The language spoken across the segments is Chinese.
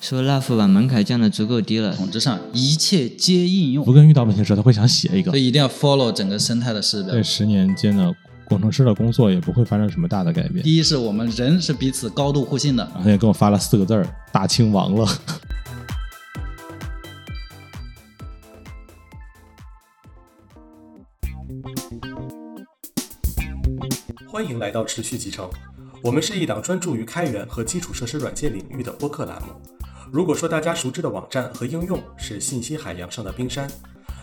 说 Love 把门槛降的足够低了，统治上一切皆应用福，根遇到问题的时候，他会想写一个所。以一定要 follow 整个生态的势这表。十年间的工程师的工作也不会发生什么大的改变。第一是我们人是彼此高度互信的，然后他也给我发了四个字儿：大清亡了。欢迎来到持续集成，我们是一档专注于开源和基础设施软件领域的播客栏目。如果说大家熟知的网站和应用是信息海洋上的冰山，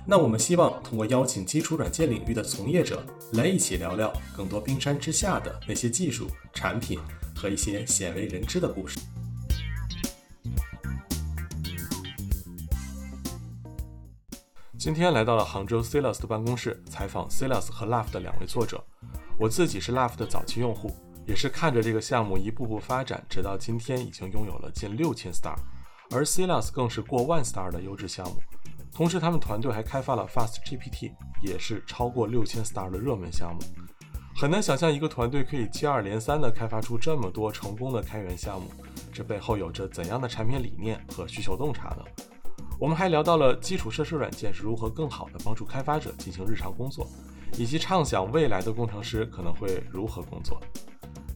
那我们希望通过邀请基础软件领域的从业者来一起聊聊更多冰山之下的那些技术、产品和一些鲜为人知的故事。今天来到了杭州 Celos 的办公室，采访 Celos 和 Love 的两位作者。我自己是 Love 的早期用户，也是看着这个项目一步步发展，直到今天已经拥有了近六千 star，而 Celos 更是过万 star 的优质项目。同时，他们团队还开发了 Fast GPT，也是超过六千 star 的热门项目。很难想象一个团队可以接二连三地开发出这么多成功的开源项目，这背后有着怎样的产品理念和需求洞察呢？我们还聊到了基础设施软件是如何更好地帮助开发者进行日常工作，以及畅想未来的工程师可能会如何工作。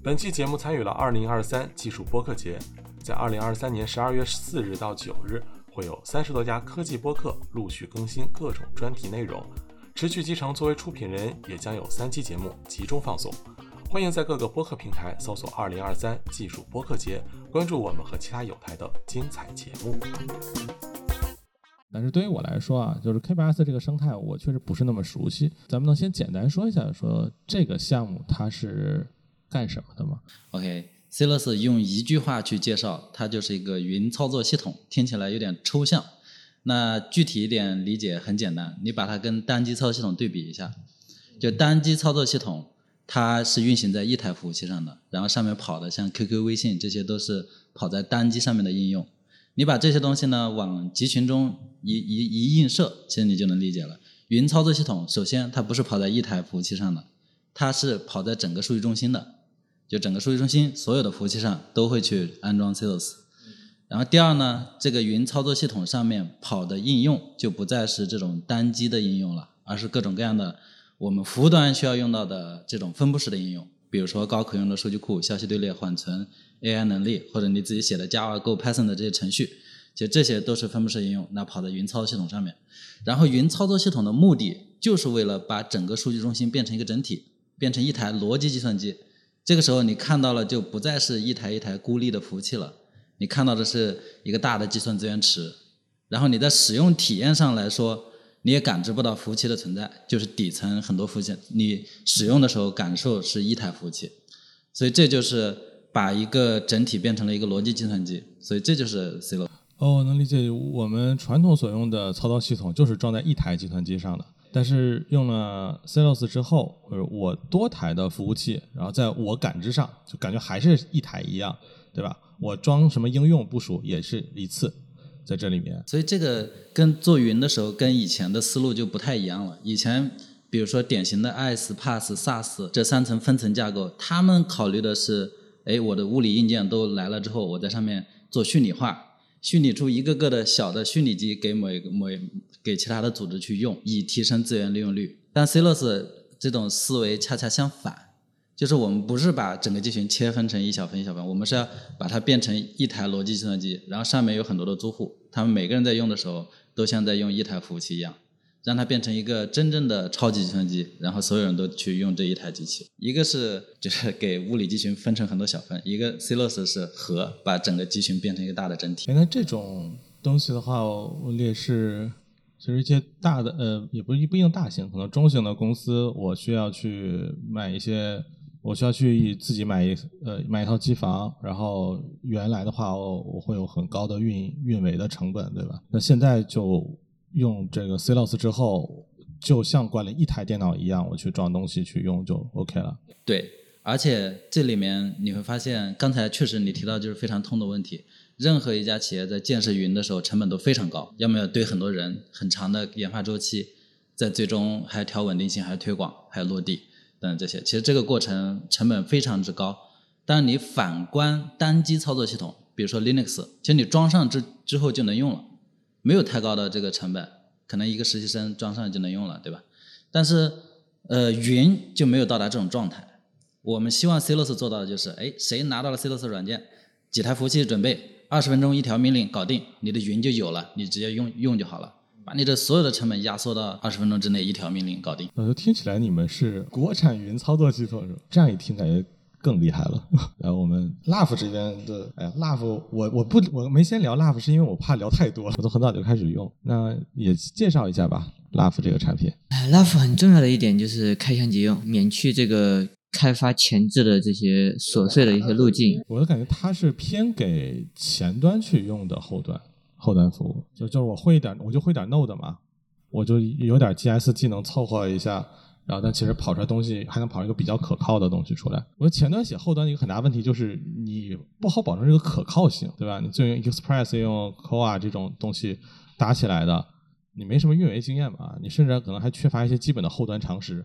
本期节目参与了2023技术播客节，在二零二三年十二月四日到九日，会有三十多家科技播客陆续更新各种专题内容。持续集成作为出品人，也将有三期节目集中放送。欢迎在各个播客平台搜索二零二三技术播客节”，关注我们和其他有台的精彩节目。但是对于我来说啊，就是 K8S 这个生态，我确实不是那么熟悉。咱们能先简单说一下，说这个项目它是干什么的吗？C l s 用一句话去介绍，它就是一个云操作系统，听起来有点抽象。那具体一点理解很简单，你把它跟单机操作系统对比一下。就单机操作系统，它是运行在一台服务器上的，然后上面跑的像 QQ、微信这些都是跑在单机上面的应用。你把这些东西呢往集群中一一一映射，其实你就能理解了。云操作系统首先它不是跑在一台服务器上的，它是跑在整个数据中心的。就整个数据中心所有的服务器上都会去安装 Celos。然后第二呢，这个云操作系统上面跑的应用就不再是这种单机的应用了，而是各种各样的我们服务端需要用到的这种分布式的应用，比如说高可用的数据库、消息队列、缓存、AI 能力，或者你自己写的 Java、Go、Python 的这些程序，其实这些都是分布式应用，那跑在云操作系统上面。然后云操作系统的目的就是为了把整个数据中心变成一个整体，变成一台逻辑计算机。这个时候你看到了就不再是一台一台孤立的服务器了，你看到的是一个大的计算资源池，然后你在使用体验上来说，你也感知不到服务器的存在，就是底层很多服务器，你使用的时候感受是一台服务器，所以这就是把一个整体变成了一个逻辑计算机，所以这就是 C 罗。哦，我能理解。我们传统所用的操作系统就是装在一台计算机上的，但是用了 Celos 之后，呃，我多台的服务器，然后在我感知上就感觉还是一台一样，对吧？我装什么应用部署也是一次在这里面。所以这个跟做云的时候跟以前的思路就不太一样了。以前比如说典型的 IaaS、PaaS、SaaS 这三层分层架构，他们考虑的是，哎，我的物理硬件都来了之后，我在上面做虚拟化，虚拟出一个个的小的虚拟机给某一个某给其他的组织去用，以提升资源利用率。但 c l o s 这种思维恰恰相反。就是我们不是把整个集群切分成一小份一小份，我们是要把它变成一台逻辑计算机，然后上面有很多的租户，他们每个人在用的时候都像在用一台服务器一样，让它变成一个真正的超级计算机，然后所有人都去用这一台机器。一个是就是 给物理集群分成很多小份，一个 c l o s 是和把整个集群变成一个大的整体。哎，那这种东西的话，我也是，其实一些大的呃，也不不一定大型，可能中型的公司，我需要去买一些。我需要去自己买一呃买一套机房，然后原来的话我我会有很高的运运维的成本，对吧？那现在就用这个 CLOS 之后，就像管理一台电脑一样，我去装东西去用就 OK 了。对，而且这里面你会发现，刚才确实你提到就是非常痛的问题。任何一家企业在建设云的时候，成本都非常高，要么要堆很多人，很长的研发周期，在最终还要调稳定性，还要推广，还要落地。等这些，其实这个过程成本非常之高。但你反观单机操作系统，比如说 Linux，其实你装上之之后就能用了，没有太高的这个成本，可能一个实习生装上就能用了，对吧？但是呃，云就没有到达这种状态。我们希望 c l o s 做到的就是，哎，谁拿到了 c l o s 软件，几台服务器准备，二十分钟一条命令搞定，你的云就有了，你直接用用就好了。把你的所有的成本压缩到二十分钟之内，一条命令搞定。呃，听起来你们是国产云操作系统是吧？这样一听感觉更厉害了。然后我们 Love 这边的，哎呀，Love 我我不我没先聊 Love，是因为我怕聊太多，我从很早就开始用。那也介绍一下吧，Love 这个产品。Love 很重要的一点就是开箱即用，免去这个开发前置的这些琐碎的一些路径。我就感觉它是偏给前端去用的后端。后端服务就就是我会一点，我就会点 Node 嘛，我就有点 GS 技能凑合一下，然后但其实跑出来东西还能跑一个比较可靠的东西出来。我觉得前端写后端的一个很大问题就是你不好保证这个可靠性，对吧？你就用 Express 用 c o a 这种东西打起来的，你没什么运维经验嘛，你甚至可能还缺乏一些基本的后端常识。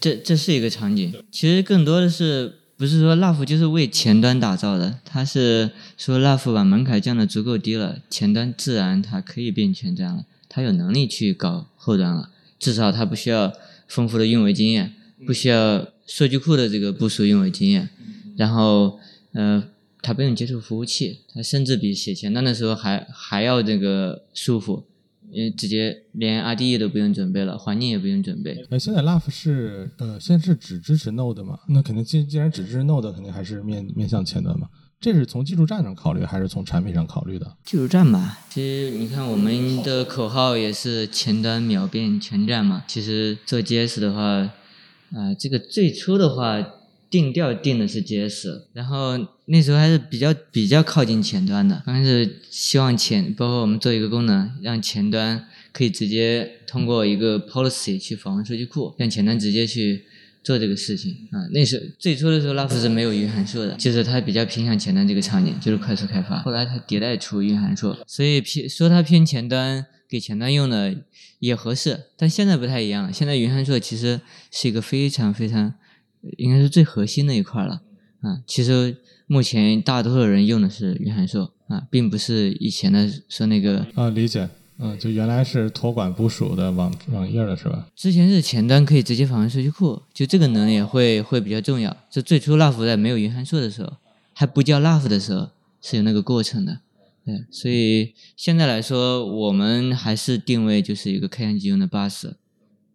这这是一个场景，其实更多的是。不是说 Love 就是为前端打造的，它是说 Love 把门槛降的足够低了，前端自然它可以变前站了，它有能力去搞后端了，至少它不需要丰富的运维经验，不需要数据库的这个部署运维经验，然后呃，它不用接触服务器，它甚至比写前端的时候还还要这个舒服。因为直接连 IDE 都不用准备了，环境也不用准备。呃，现在 Love 是呃，现在是只支持 Node 嘛？那肯定既既然只支持 Node，肯定还是面面向前端嘛。这是从技术站上考虑，还是从产品上考虑的？技术站吧。其实你看我们的口号也是前端秒变全站嘛。其实做 JS 的话，啊，这个最初的话。定调定的是 JS，然后那时候还是比较比较靠近前端的，刚开始希望前，包括我们做一个功能，让前端可以直接通过一个 policy 去访问数据库，让前端直接去做这个事情啊。那时候最初的时候，Love 是没有云函数的，就是它比较偏向前端这个场景，就是快速开发。后来它迭代出云函数，所以偏说它偏前端，给前端用的也合适。但现在不太一样了，现在云函数其实是一个非常非常。应该是最核心的一块了啊！其实目前大多数人用的是云函数啊，并不是以前的说那个啊，理解，嗯，就原来是托管部署的网网页了，是吧？之前是前端可以直接访问数据库，就这个能力会会比较重要。就最初 Love 在没有云函数的时候，还不叫 Love 的时候，是有那个过程的，对。所以现在来说，我们还是定位就是一个开源即用的 Bus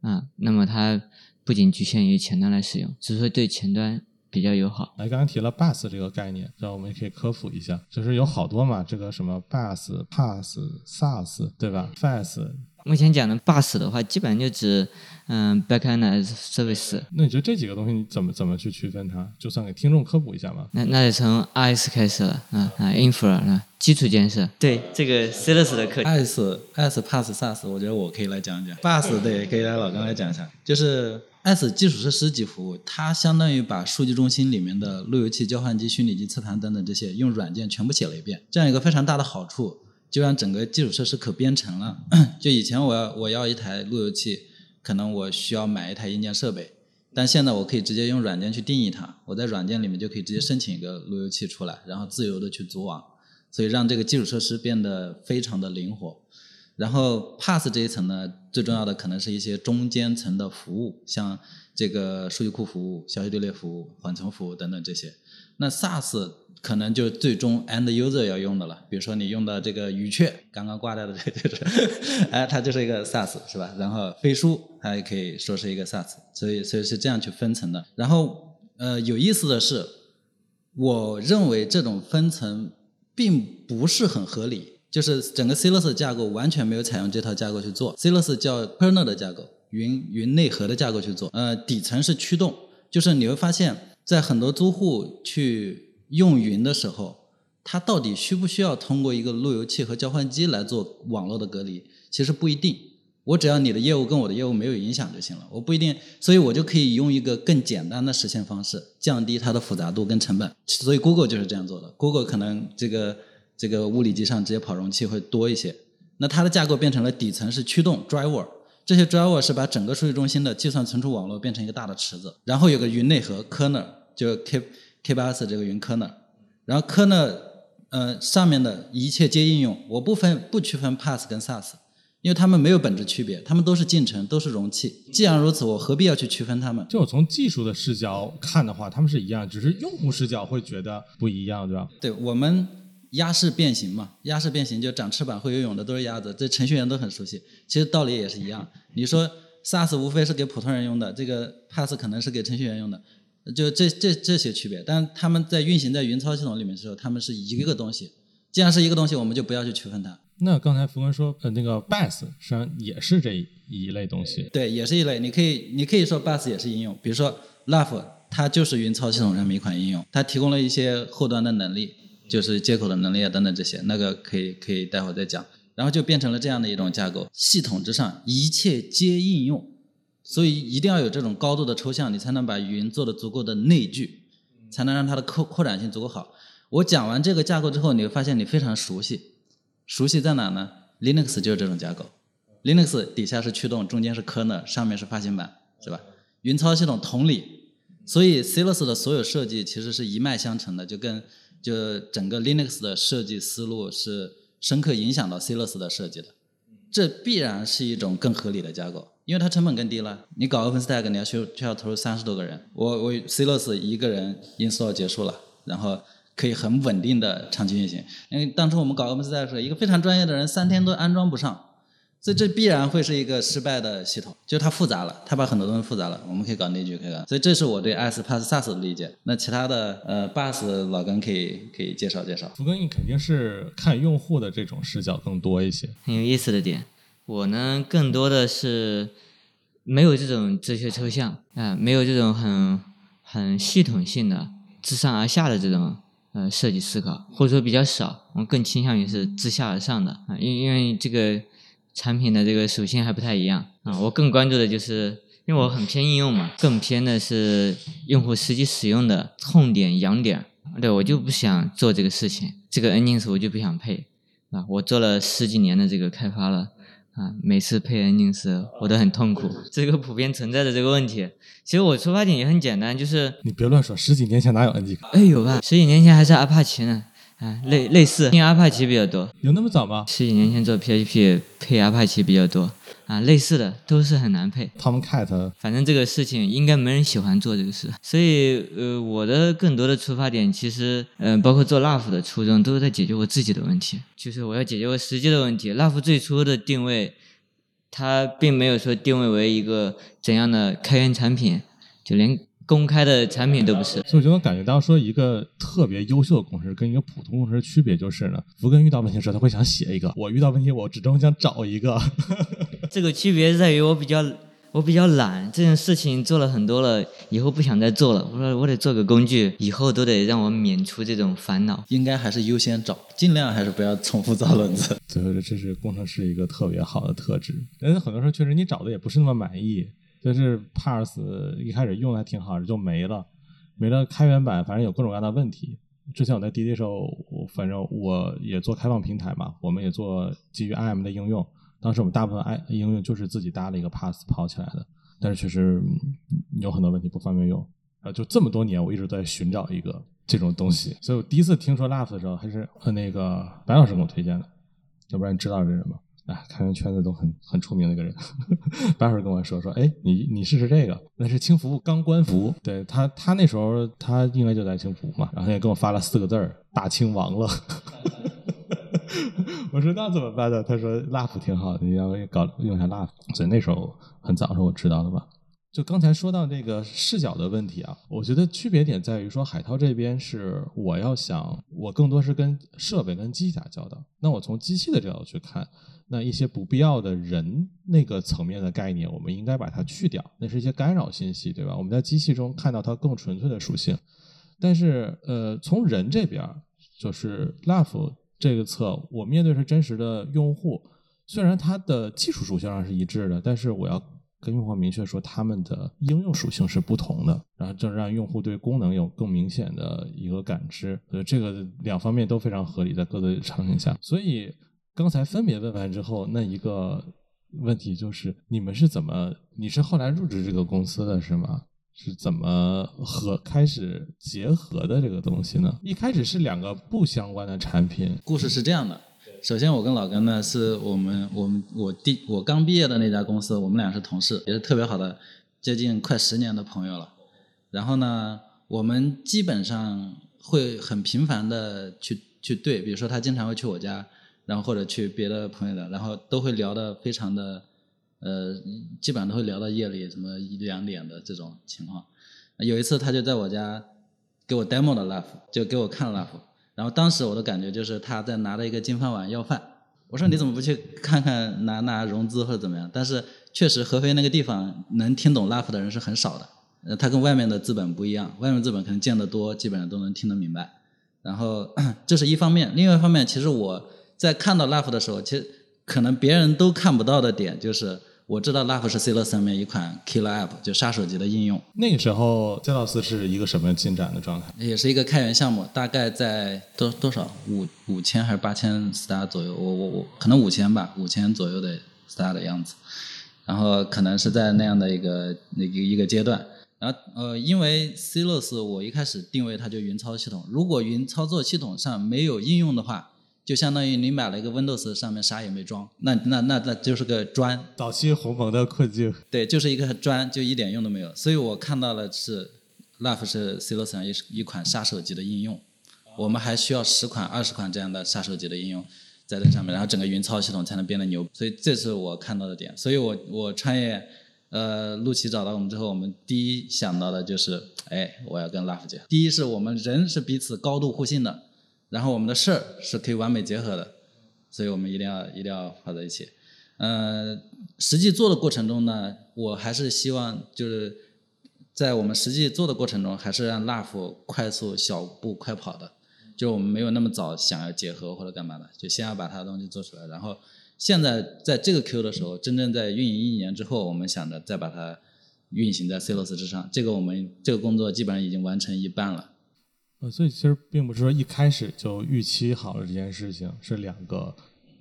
啊，那么它。不仅局限于前端来使用，只是说对前端比较友好。来，刚刚提了 bus 这个概念，然后我们也可以科普一下，就是有好多嘛，这个什么 bus、pass、sas，对吧 fast。目前讲的 bus 的话，基本上就指嗯 backend as service。那你觉得这几个东西你怎么怎么去区分它？就算给听众科普一下吧。那那得从 IS 开始了，啊啊，infra 啊，基础建设。对这个 sales 的课。IS IS pass SaaS，我觉得我可以来讲讲。bus 对，可以来老刚来讲一下，就是。S 基础设施级服务，它相当于把数据中心里面的路由器、交换机、虚拟机、磁盘等等这些用软件全部写了一遍。这样一个非常大的好处，就让整个基础设施可编程了。就以前我要我要一台路由器，可能我需要买一台硬件设备，但现在我可以直接用软件去定义它，我在软件里面就可以直接申请一个路由器出来，然后自由的去组网，所以让这个基础设施变得非常的灵活。然后 Pass 这一层呢，最重要的可能是一些中间层的服务，像这个数据库服务、消息队列服务、缓存服务等等这些。那 SaaS 可能就最终 End User 要用的了，比如说你用的这个语雀，刚刚挂掉的这就是，哎，它就是一个 SaaS 是吧？然后飞书它也可以说是一个 SaaS，所以所以是这样去分层的。然后呃有意思的是，我认为这种分层并不是很合理。就是整个 c l o s 架构完全没有采用这套架构去做 c l o s 叫 kernel 的架构，云云内核的架构去做。呃，底层是驱动，就是你会发现在很多租户去用云的时候，它到底需不需要通过一个路由器和交换机来做网络的隔离？其实不一定，我只要你的业务跟我的业务没有影响就行了，我不一定，所以我就可以用一个更简单的实现方式，降低它的复杂度跟成本。所以 Google 就是这样做的，Google 可能这个这个物理机上直接跑容器会多一些，那它的架构变成了底层是驱动 driver。这些 driver 是把整个数据中心的计算存储网络变成一个大的池子，然后有个云内核 kernel，就 keep K8s 这个云科呢，然后科呢，呃，上面的一切皆应用，我不分不区分 PaaS 跟 SaaS，因为他们没有本质区别，他们都是进程，都是容器。既然如此，我何必要去区分他们？就从技术的视角看的话，他们是一样，只是用户视角会觉得不一样，对吧？对，我们鸭式变形嘛，鸭式变形就长翅膀会游泳的都是鸭子，这程序员都很熟悉。其实道理也是一样，你说 SaaS 无非是给普通人用的，这个 PaaS 可能是给程序员用的。就这这这些区别，但他们在运行在云操系统里面的时候，他们是一个东西。既然是一个东西，我们就不要去区分它。那刚才福文说，呃，那个 Bass 实际上也是这一类东西。对，也是一类。你可以你可以说 Bass 也是应用，比如说 Love，它就是云操系统上面一款应用，它提供了一些后端的能力，就是接口的能力啊等等这些，那个可以可以待会儿再讲。然后就变成了这样的一种架构：系统之上一切皆应用。所以一定要有这种高度的抽象，你才能把云做的足够的内聚，才能让它的扩扩展性足够好。我讲完这个架构之后，你会发现你非常熟悉。熟悉在哪呢？Linux 就是这种架构，Linux 底下是驱动，中间是 kernel，上面是发行版，是吧？云操系统同理，所以 c l u s 的所有设计其实是一脉相承的，就跟就整个 Linux 的设计思路是深刻影响到 c l u s 的设计的。这必然是一种更合理的架构。因为它成本更低了，你搞 OpenStack 你要需需要投入三十多个人，我我 c l o s 一个人 install 结束了，然后可以很稳定的长期运行。因为当初我们搞 OpenStack 时候，一个非常专业的人三天都安装不上，所以这必然会是一个失败的系统，就它复杂了，它把很多东西复杂了，我们可以搞内聚可以搞。所以这是我对 IaaS、Pass、SaaS 的理解。那其他的呃 BaaS 老根可以可以介绍介绍。福哥，你肯定是看用户的这种视角更多一些，很有意思的点。我呢，更多的是没有这种哲学抽象啊，没有这种很很系统性的自上而下的这种呃设计思考，或者说比较少。我更倾向于是自下而上的啊，因因为这个产品的这个属性还不太一样啊。我更关注的就是，因为我很偏应用嘛，更偏的是用户实际使用的痛点痒点。对我就不想做这个事情，这个 Nginx 我就不想配啊。我做了十几年的这个开发了。啊，每次配 Nginx 我都很痛苦，这个普遍存在的这个问题。其实我出发点也很简单，就是你别乱说，十几年前哪有 Nginx？哎，有吧？十几年前还是阿帕奇呢。啊，类类似听阿帕奇比较多。有那么早吗？十几年前做 PHP 配阿帕奇比较多。啊，类似的都是很难配。Tomcat，反正这个事情应该没人喜欢做这个事，所以呃，我的更多的出发点其实，嗯，包括做 LAF 的初衷都是在解决我自己的问题，就是我要解决我实际的问题。LAF 最初的定位，它并没有说定位为一个怎样的开源产品，就连。公开的产品都不是，所以我就能感觉到说，一个特别优秀的工程师跟一个普通工程师区别就是呢，福根遇到问题时候他会想写一个，我遇到问题我只能想找一个。这个区别在于我比较我比较懒，这件事情做了很多了，以后不想再做了。我说我得做个工具，以后都得让我免除这种烦恼。应该还是优先找，尽量还是不要重复造轮子。所以这是工程师一个特别好的特质。但是很多时候确实你找的也不是那么满意。就是 Pars 一开始用的还挺好的，就没了，没了开源版，反正有各种各样的问题。之前我在滴滴时候，反正我也做开放平台嘛，我们也做基于 IM 的应用。当时我们大部分 I 应用就是自己搭了一个 Parse 跑起来的，但是确实有很多问题不方便用。啊，就这么多年，我一直在寻找一个这种东西。所以我第一次听说 Laugh 的时候，还是和那个白老师给我推荐的，要不然你知道这人吗？哎，开源圈子都很很出名的一个人，待会儿跟我说说，哎，你你试试这个，那是轻服刚官服，对他他那时候他应该就在轻服嘛，然后他也给我发了四个字儿，大清亡了。我说那怎么办呢？他说 Laugh 挺好的，你要搞用一下 Laugh，所以那时候很早的时候我知道的吧。就刚才说到这个视角的问题啊，我觉得区别点在于说，海涛这边是我要想，我更多是跟设备跟机器打交道。那我从机器的角度去看，那一些不必要的人那个层面的概念，我们应该把它去掉，那是一些干扰信息，对吧？我们在机器中看到它更纯粹的属性。但是，呃，从人这边，就是 Love 这个侧，我面对是真实的用户，虽然它的技术属性上是一致的，但是我要。跟用户明确说，他们的应用属性是不同的，然后就让用户对功能有更明显的一个感知。所以这个两方面都非常合理，在各自场景下。所以刚才分别问完之后，那一个问题就是，你们是怎么？你是后来入职这个公司的是吗？是怎么合开始结合的这个东西呢？一开始是两个不相关的产品，故事是这样的。首先，我跟老根呢是我们我们我第我刚毕业的那家公司，我们俩是同事，也是特别好的，接近快十年的朋友了。然后呢，我们基本上会很频繁的去去对，比如说他经常会去我家，然后或者去别的朋友的，然后都会聊得非常的，呃，基本上都会聊到夜里什么一两点的这种情况。有一次他就在我家给我 demo 的 Love，就给我看 Love。然后当时我的感觉就是他在拿着一个金饭碗要饭，我说你怎么不去看看拿拿融资或者怎么样？但是确实合肥那个地方能听懂 love 的人是很少的，呃，他跟外面的资本不一样，外面资本可能见得多，基本上都能听得明白。然后 这是一方面，另外一方面，其实我在看到 Laugh 的时候，其实可能别人都看不到的点就是。我知道 Laugh 是 C 乐上面一款 Killer App，就杀手级的应用。那个时候 c 乐斯是一个什么进展的状态？也是一个开源项目，大概在多多少五五千还是八千 star 左右？我我我可能五千吧，五千左右的 star 的样子。然后可能是在那样的一个那个一个阶段。然后呃，因为 C 乐斯我一开始定位它就云操作系统，如果云操作系统上没有应用的话。就相当于你买了一个 Windows，上面啥也没装，那那那那就是个砖。早期鸿蒙的困境。对，就是一个砖，就一点用都没有。所以我看到了是，Love 是 C 罗上一一款杀手级的应用，我们还需要十款、二十款这样的杀手级的应用在这上面，然后整个云操系统才能变得牛。所以这是我看到的点。所以我我创业，呃，陆琪找到我们之后，我们第一想到的就是，哎，我要跟 Love 结合。第一是我们人是彼此高度互信的。然后我们的事儿是可以完美结合的，所以我们一定要一定要放在一起。呃，实际做的过程中呢，我还是希望就是在我们实际做的过程中，还是让 Love 快速小步快跑的。就我们没有那么早想要结合或者干嘛的，就先要把它的东西做出来。然后现在在这个 Q 的时候，真正在运营一年之后，我们想着再把它运行在 CLOS 之上。这个我们这个工作基本上已经完成一半了。呃，所以其实并不是说一开始就预期好了这件事情，是两个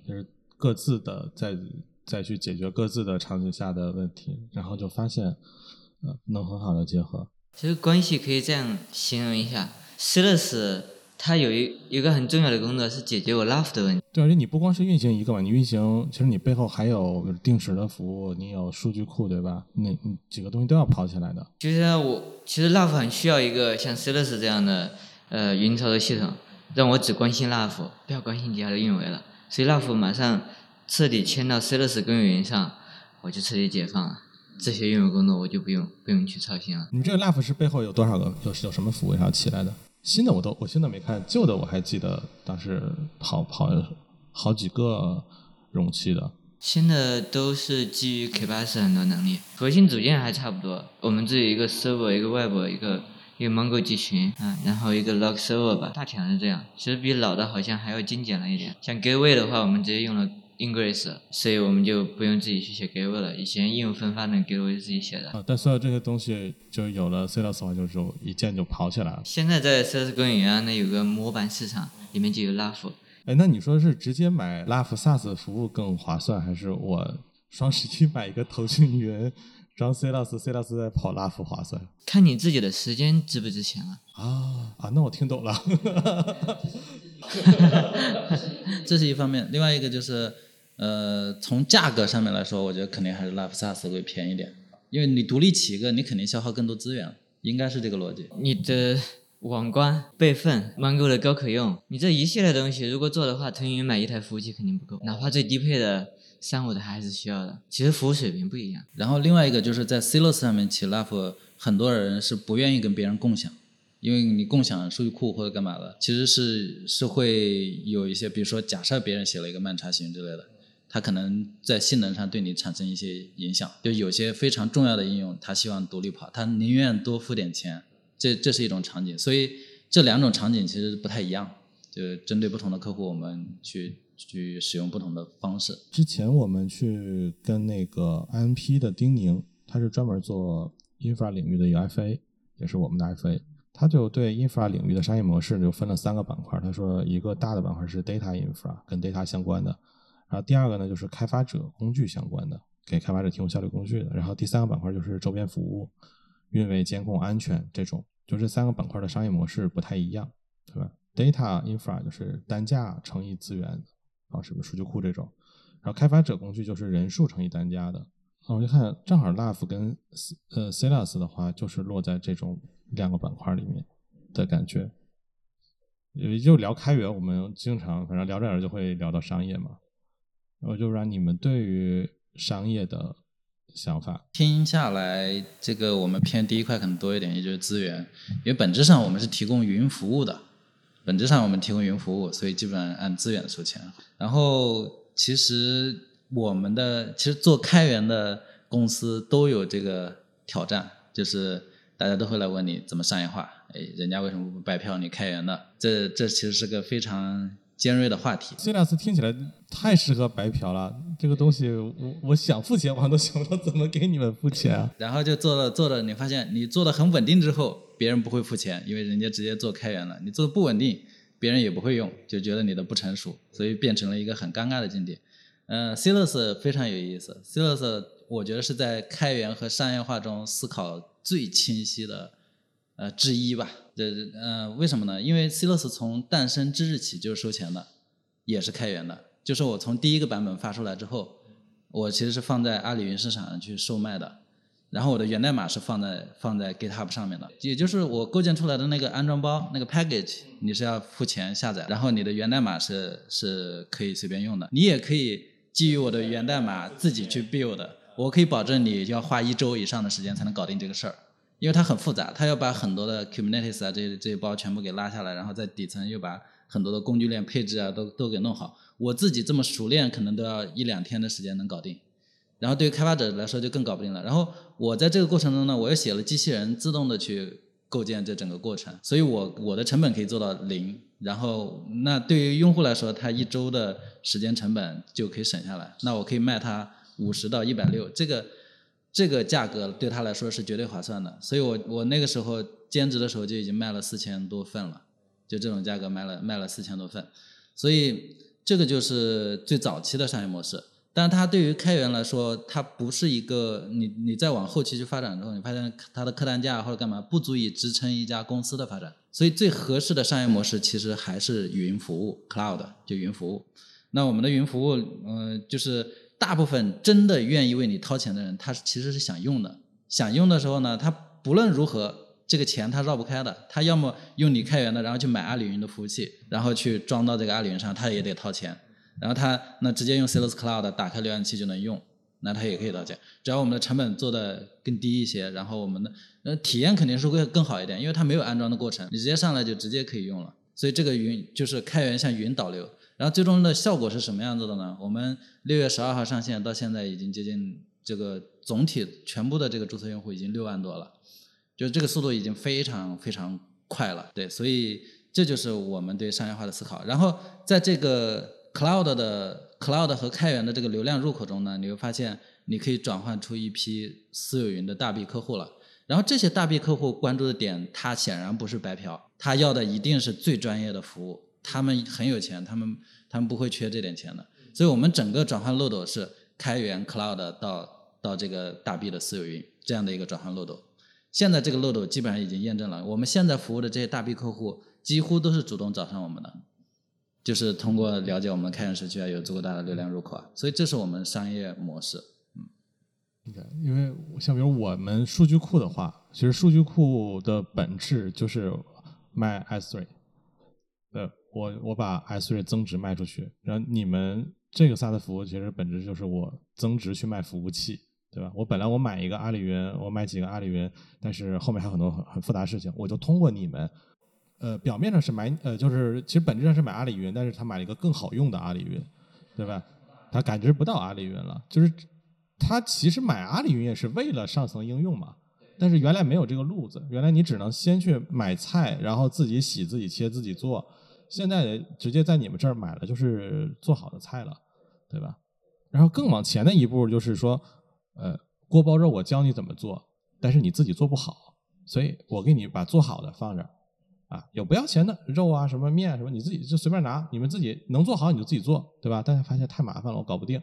就是各自的再再去解决各自的场景下的问题，然后就发现呃能很好的结合。其实关系可以这样形容一下 s a l s 它有一一个很重要的工作是解决我 Love 的问题。对，而且你不光是运行一个嘛，你运行其实你背后还有定时的服务，你有数据库，对吧？那几个东西都要跑起来的。就是我其实 Love 很需要一个像 s a l s 这样的。呃，云操作系统让我只关心 Love，不要关心其他的运维了。所以 Love 马上彻底迁到 c l s 公有云上，我就彻底解放了。这些运维工作我就不用不用去操心了。你这个 Love 是背后有多少个有有什么服务要起来的？新的我都我现在没看，旧的我还记得当时跑跑好几个容器的。新的都是基于 K8s 很多能力，核心组件还差不多。我们这有一个 Server，一个 Web，一个。一个 Mongo 集群，嗯，然后一个 Log Server 吧，大体上是这样。其实比老的好像还要精简了一点。像 Gateway 的话，我们直接用了 Ingress，所以我们就不用自己去写 Gateway 了。以前应用分发的 Gateway 自己写的。啊，但所有这些东西就有了 c 的话，就是一键就跑起来了。现在在 c l s 公园啊，那有个模板市场，里面就有 Love。哎，那你说是直接买 Love SaaS 服务更划算，还是我双十一买一个腾讯云？装 C 老师，C 老师在跑拉夫划算，看你自己的时间值不值钱了。啊啊，那我听懂了。这是一方面，另外一个就是，呃，从价格上面来说，我觉得肯定还是 Love SaaS 会便宜点，因为你独立起一个，你肯定消耗更多资源，应该是这个逻辑。你的网关、备份、Mongo 的高可用，你这一系列东西如果做的话，腾云买一台服务器肯定不够，哪怕最低配的。三五的还是需要的，其实服务水平不一样。然后另外一个就是在 c l o s 上面起 Love，很多人是不愿意跟别人共享，因为你共享数据库或者干嘛的，其实是是会有一些，比如说假设别人写了一个慢查询之类的，他可能在性能上对你产生一些影响。就有些非常重要的应用，他希望独立跑，他宁愿多付点钱，这这是一种场景。所以这两种场景其实不太一样，就针对不同的客户，我们去。去使用不同的方式。之前我们去跟那个 INP 的丁宁，他是专门做 infra 领域的一个 FA，也是我们的 FA。他就对 infra 领域的商业模式就分了三个板块。他说，一个大的板块是 data infra，跟 data 相关的；然后第二个呢就是开发者工具相关的，给开发者提供效率工具的；然后第三个板块就是周边服务。运维、监控、安全这种，就这三个板块的商业模式不太一样，对吧？Data infra 就是单价乘以资源，啊，是不是数据库这种？然后开发者工具就是人数乘以单价的。啊，我就看正好 Love 跟呃 c e l a s 的话，就是落在这种两个板块里面的感觉。也就聊开源，我们经常反正聊着聊着就会聊到商业嘛。我就让你们对于商业的想法。听下来，这个我们偏第一块可能多一点，也就是资源，因为本质上我们是提供云服务的，本质上我们提供云服务，所以基本上按资源收钱。然后其实我们的其实做开源的公司都有这个挑战，就是大家都会来问你怎么商业化。哎，人家为什么不白嫖你开源的？这这其实是个非常尖锐的话题。C 听起来太适合白嫖了，这个东西我我想付钱，我都想不到怎么给你们付钱啊。然后就做了做了，你发现你做的很稳定之后，别人不会付钱，因为人家直接做开源了。你做的不稳定，别人也不会用，就觉得你的不成熟，所以变成了一个很尴尬的境地。嗯，C 非常有意思，C 我觉得是在开源和商业化中思考最清晰的。呃，之一吧，这呃，为什么呢？因为 C 乐 s 从诞生之日起就是收钱的，也是开源的。就是我从第一个版本发出来之后，我其实是放在阿里云市场上去售卖的，然后我的源代码是放在放在 GitHub 上面的，也就是我构建出来的那个安装包那个 package，你是要付钱下载，然后你的源代码是是可以随便用的，你也可以基于我的源代码自己去 build，我可以保证你要花一周以上的时间才能搞定这个事儿。因为它很复杂，它要把很多的 Kubernetes 啊这些这些包全部给拉下来，然后在底层又把很多的工具链配置啊都都给弄好。我自己这么熟练，可能都要一两天的时间能搞定。然后对于开发者来说就更搞不定了。然后我在这个过程中呢，我又写了机器人自动的去构建这整个过程，所以我我的成本可以做到零。然后那对于用户来说，他一周的时间成本就可以省下来。那我可以卖他五十到一百六，这个。这个价格对他来说是绝对划算的，所以我我那个时候兼职的时候就已经卖了四千多份了，就这种价格卖了卖了四千多份，所以这个就是最早期的商业模式。但它对于开源来说，它不是一个你你再往后期去发展之后，你发现它的客单价或者干嘛不足以支撑一家公司的发展，所以最合适的商业模式其实还是云服务 （cloud） 就云服务。那我们的云服务，嗯，就是。大部分真的愿意为你掏钱的人，他其实是想用的。想用的时候呢，他不论如何，这个钱他绕不开的。他要么用你开源的，然后去买阿里云的服务器，然后去装到这个阿里云上，他也得掏钱。然后他那直接用 Sales Cloud 打开浏览器就能用，那他也可以掏钱。只要我们的成本做的更低一些，然后我们的呃体验肯定是会更好一点，因为它没有安装的过程，你直接上来就直接可以用了。所以这个云就是开源向云导流。然后最终的效果是什么样子的呢？我们六月十二号上线到现在已经接近这个总体全部的这个注册用户已经六万多了，就这个速度已经非常非常快了。对，所以这就是我们对商业化的思考。然后在这个 cloud 的 cloud 和开源的这个流量入口中呢，你会发现你可以转换出一批私有云的大 B 客户了。然后这些大 B 客户关注的点，他显然不是白嫖，他要的一定是最专业的服务。他们很有钱，他们他们不会缺这点钱的，所以我们整个转换漏斗是开源 cloud 到到这个大 B 的私有云这样的一个转换漏斗。现在这个漏斗基本上已经验证了，我们现在服务的这些大 B 客户几乎都是主动找上我们的，就是通过了解我们开源社区啊，有足够大的流量入口啊，所以这是我们商业模式。嗯，对，因为像比如我们数据库的话，其实数据库的本质就是卖 S3，呃。我我把 S3 增值卖出去，然后你们这个 SaaS 服务其实本质就是我增值去卖服务器，对吧？我本来我买一个阿里云，我买几个阿里云，但是后面还有很多很很复杂事情，我就通过你们，呃，表面上是买，呃，就是其实本质上是买阿里云，但是他买了一个更好用的阿里云，对吧？他感知不到阿里云了，就是他其实买阿里云也是为了上层应用嘛，但是原来没有这个路子，原来你只能先去买菜，然后自己洗、自己切、自己做。现在直接在你们这儿买了，就是做好的菜了，对吧？然后更往前的一步就是说，呃，锅包肉我教你怎么做，但是你自己做不好，所以我给你把做好的放这儿，啊，有不要钱的肉啊，什么面什么，你自己就随便拿，你们自己能做好你就自己做，对吧？但是发现太麻烦了，我搞不定，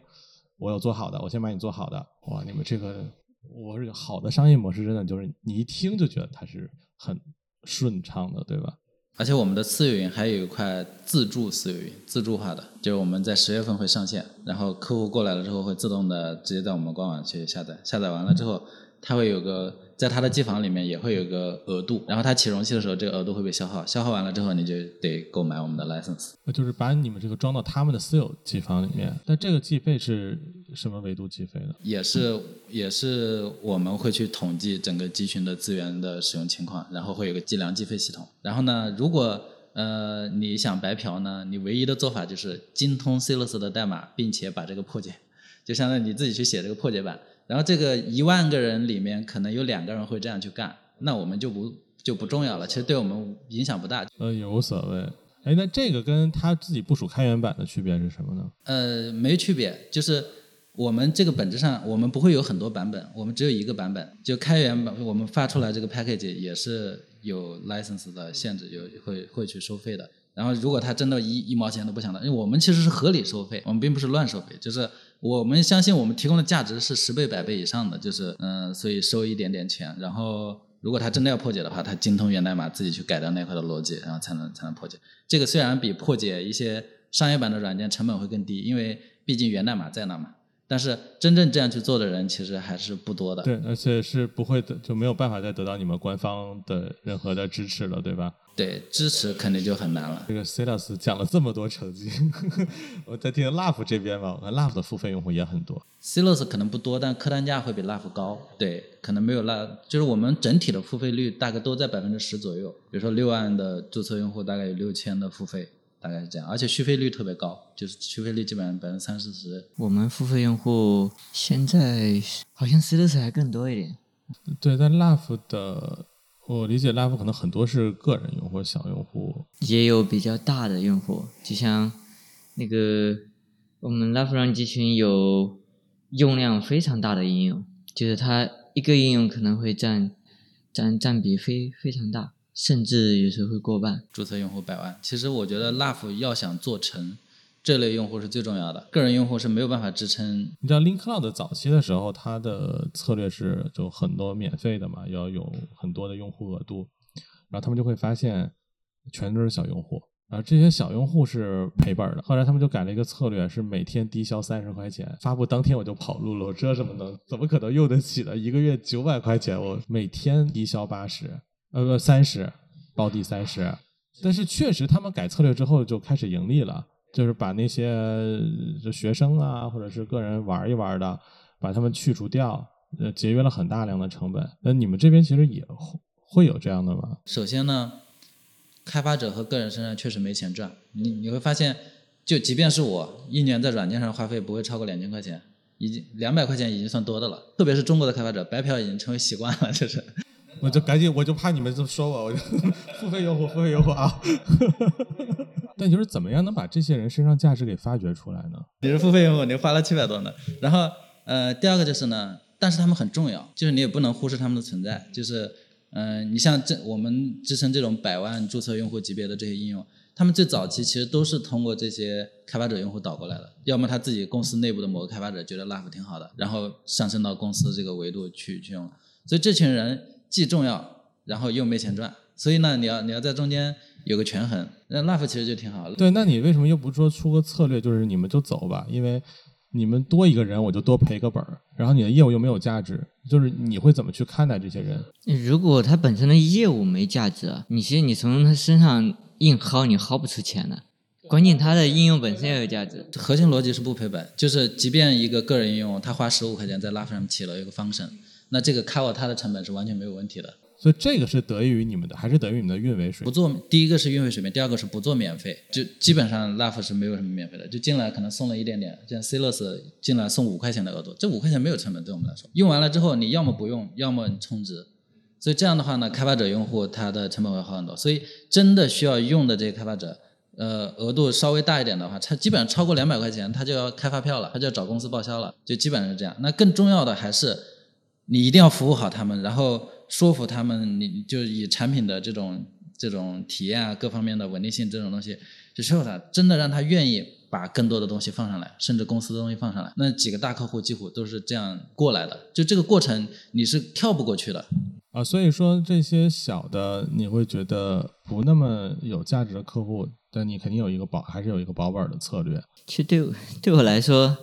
我有做好的，我先把你做好的，哇，你们这个我这个好的商业模式真的就是你一听就觉得它是很顺畅的，对吧？而且我们的私有云还有一块自助私有云，自助化的，就是我们在十月份会上线，然后客户过来了之后会自动的直接在我们官网去下载，下载完了之后，它会有个在它的机房里面也会有个额度，然后它起容器的时候这个额度会被消耗，消耗完了之后你就得购买我们的 license。那就是把你们这个装到他们的私有机房里面，但这个计费是什么维度计费的？也是也是我们会去统计整个集群的资源的使用情况，然后会有个计量计费系统。然后呢，如果呃你想白嫖呢，你唯一的做法就是精通 Celos 的代码，并且把这个破解，就相当于你自己去写这个破解版。然后这个一万个人里面可能有两个人会这样去干，那我们就不就不重要了，其实对我们影响不大。呃，也无所谓。哎，那这个跟他自己部署开源版的区别是什么呢？呃，没区别，就是我们这个本质上我们不会有很多版本，我们只有一个版本。就开源版，我们发出来这个 package 也是有 license 的限制，有会会去收费的。然后如果他真的一一毛钱都不想的，因为我们其实是合理收费，我们并不是乱收费，就是我们相信我们提供的价值是十倍百倍以上的，就是嗯、所以收一点点钱。然后如果他真的要破解的话，他精通源代码，自己去改掉那块的逻辑，然后才能才能破解。这个虽然比破解一些商业版的软件成本会更低，因为毕竟源代码在那嘛。但是真正这样去做的人其实还是不多的。对，而且是不会的，就没有办法再得到你们官方的任何的支持了，对吧？对，支持肯定就很难了。这个 Celos 讲了这么多成绩，我在听 Love 这边吧，我看 Love 的付费用户也很多。Celos 可能不多，但客单价会比 Love 高。对，可能没有 Love，就是我们整体的付费率大概都在百分之十左右。比如说六万的注册用户，大概有六千的付费，大概是这样。而且续费率特别高，就是续费率基本上百分之三四十。我们付费用户现在好像 c 的 s 还更多一点。对，但 Love 的，我理解 Love 可能很多是个人用户、小用户。也有比较大的用户，就像那个我们 Love Run 集群有用量非常大的应用，就是它一个应用可能会占占占比非非常大，甚至有时候会过半。注册用户百万。其实我觉得 Love 要想做成，这类用户是最重要的，个人用户是没有办法支撑。你知道 Link Cloud 早期的时候，它的策略是就很多免费的嘛，要有很多的用户额度，然后他们就会发现全都是小用户，然后这些小用户是赔本的。后来他们就改了一个策略，是每天低消三十块钱，发布当天我就跑路了，我这怎么能怎么可能用得起呢？一个月九百块钱，我每天低消八十，呃不三十，包底三十。但是确实他们改策略之后就开始盈利了。就是把那些就学生啊，或者是个人玩一玩的，把他们去除掉，呃，节约了很大量的成本。那你们这边其实也会会有这样的吗？首先呢，开发者和个人身上确实没钱赚。你你会发现，就即便是我一年在软件上花费不会超过两千块钱，已经两百块钱已经算多的了。特别是中国的开发者，白嫖已经成为习惯了，就是。我就赶紧，我就怕你们这么说我，我就付费用户，付费用户啊。但就是怎么样能把这些人身上价值给发掘出来呢？你是付费用户，你花了七百多呢。然后呃，第二个就是呢，但是他们很重要，就是你也不能忽视他们的存在。就是嗯、呃，你像这我们支撑这种百万注册用户级别的这些应用，他们最早期其实都是通过这些开发者用户导过来的，要么他自己公司内部的某个开发者觉得 Love 挺好的，然后上升到公司这个维度去去用。所以这群人既重要，然后又没钱赚。所以呢，你要你要在中间有个权衡，那 Love 其实就挺好的。对，那你为什么又不说出个策略，就是你们就走吧？因为你们多一个人，我就多赔个本儿，然后你的业务又没有价值，就是你会怎么去看待这些人？如果他本身的业务没价值啊，你其实你从他身上硬薅，你薅不出钱的。关键它的应用本身也有价值。核心逻辑是不赔本，就是即便一个个人应用，他花十五块钱在 Love 上起了一个 function，那这个 cover 它的成本是完全没有问题的。所以这个是得益于你们的，还是得益于你们的运维水平？不做第一个是运维水平，第二个是不做免费，就基本上 Love 是没有什么免费的，就进来可能送了一点点，像 Celos 进来送五块钱的额度，这五块钱没有成本对我们来说，用完了之后你要么不用，要么你充值，所以这样的话呢，开发者用户他的成本会好很多，所以真的需要用的这些开发者。呃，额度稍微大一点的话，他基本上超过两百块钱，他就要开发票了，他就要找公司报销了，就基本上是这样。那更重要的还是你一定要服务好他们，然后说服他们，你就以产品的这种这种体验啊，各方面的稳定性这种东西，就需要他真的让他愿意把更多的东西放上来，甚至公司的东西放上来。那几个大客户几乎都是这样过来的，就这个过程你是跳不过去的。啊，所以说这些小的你会觉得不那么有价值的客户，但你肯定有一个保，还是有一个保本的策略。其实对我对我来说，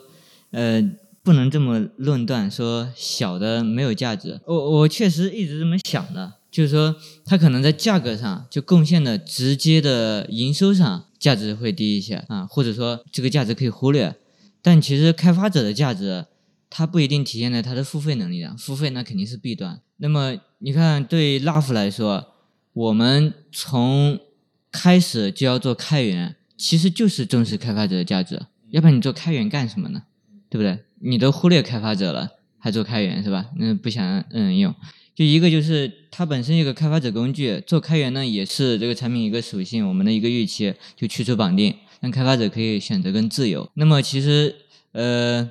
呃，不能这么论断说小的没有价值。我我确实一直这么想的，就是说它可能在价格上就贡献的直接的营收上价值会低一些啊，或者说这个价值可以忽略。但其实开发者的价值，它不一定体现在它的付费能力上，付费那肯定是弊端。那么你看，对 Love 来说，我们从开始就要做开源，其实就是重视开发者的价值。要不然你做开源干什么呢？对不对？你都忽略开发者了，还做开源是吧？那不想让人用。就一个就是它本身一个开发者工具，做开源呢也是这个产品一个属性，我们的一个预期就去除绑定，让开发者可以选择更自由。那么其实呃，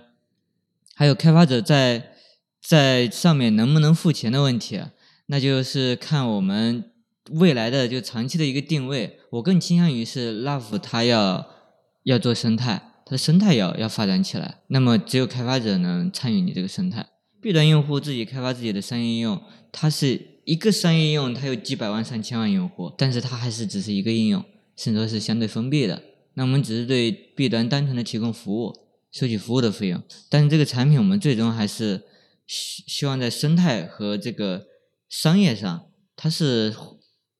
还有开发者在。在上面能不能付钱的问题，那就是看我们未来的就长期的一个定位。我更倾向于是 Love 它要要做生态，它的生态要要发展起来。那么只有开发者能参与你这个生态。B 端用户自己开发自己的商业应用，它是一个商业应用，它有几百万上千万用户，但是它还是只是一个应用，甚至是相对封闭的。那我们只是对 B 端单纯的提供服务，收取服务的费用，但是这个产品我们最终还是。希希望在生态和这个商业上，它是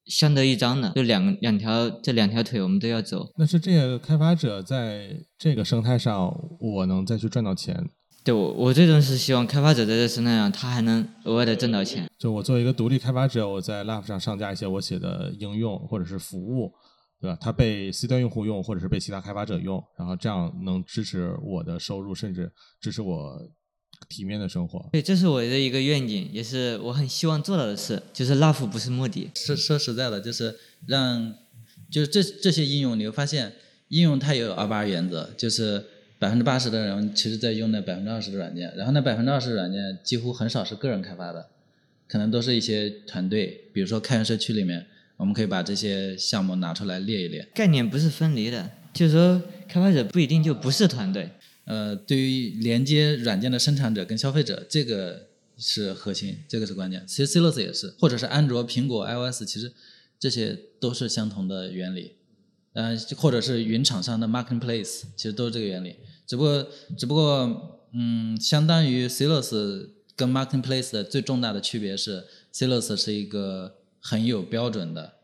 相得益彰的，就两两条这两条腿我们都要走。那是这个开发者在这个生态上，我能再去赚到钱。对我，我最终是希望开发者在这生态上，他还能额外的挣到钱。就我作为一个独立开发者，我在 Love 上上架一些我写的应用或者是服务，对吧？它被 C 端用户用，或者是被其他开发者用，然后这样能支持我的收入，甚至支持我。体面的生活，对，这是我的一个愿景，也是我很希望做到的事。就是 Love 不是目的，说说实在的，就是让，就是这这些应用，你会发现应用它也有二八原则，就是百分之八十的人其实在用那百分之二十的软件，然后那百分之二十的软件几乎很少是个人开发的，可能都是一些团队，比如说开源社区里面，我们可以把这些项目拿出来列一列。概念不是分离的，就是说开发者不一定就不是团队。呃，对于连接软件的生产者跟消费者，这个是核心，这个是关键。其实 c l o s 也是，或者是安卓、苹果、iOS，其实这些都是相同的原理。嗯，或者是云厂商的 Marketplace，其实都是这个原理。只不过，只不过，嗯，相当于 c l o s 跟 Marketplace 的最重大的区别是 c l o s 是一个很有标准的。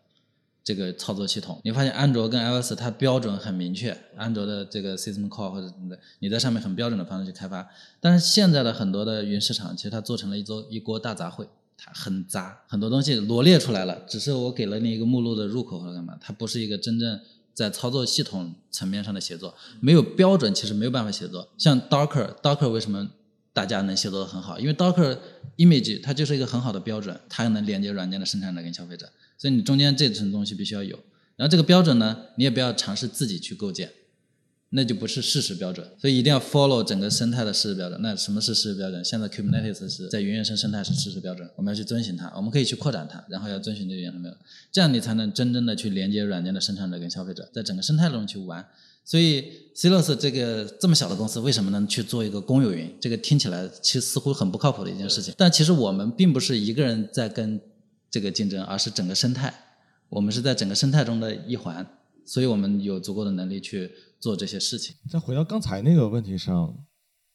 这个操作系统，你发现安卓跟 iOS 它标准很明确，安卓的这个 System Call 或者什么的，你在上面很标准的方式去开发。但是现在的很多的云市场，其实它做成了一桌一锅大杂烩，它很杂，很多东西罗列出来了，只是我给了你一个目录的入口或者干嘛，它不是一个真正在操作系统层面上的协作，没有标准，其实没有办法协作。像 Docker，Docker 为什么大家能协作的很好？因为 Docker Image 它就是一个很好的标准，它能连接软件的生产者跟消费者。所以你中间这层东西必须要有，然后这个标准呢，你也不要尝试自己去构建，那就不是事实标准。所以一定要 follow 整个生态的事实标准。那什么是事实标准？现在 Kubernetes 是在云原生生态是事实标准，我们要去遵循它。我们可以去扩展它，然后要遵循这个原生标准，这样你才能真正的去连接软件的生产者跟消费者，在整个生态中去玩。所以 c l o s 这个这么小的公司为什么能去做一个公有云？这个听起来其实似乎很不靠谱的一件事情。但其实我们并不是一个人在跟。这个竞争，而是整个生态，我们是在整个生态中的一环，所以我们有足够的能力去做这些事情。再回到刚才那个问题上，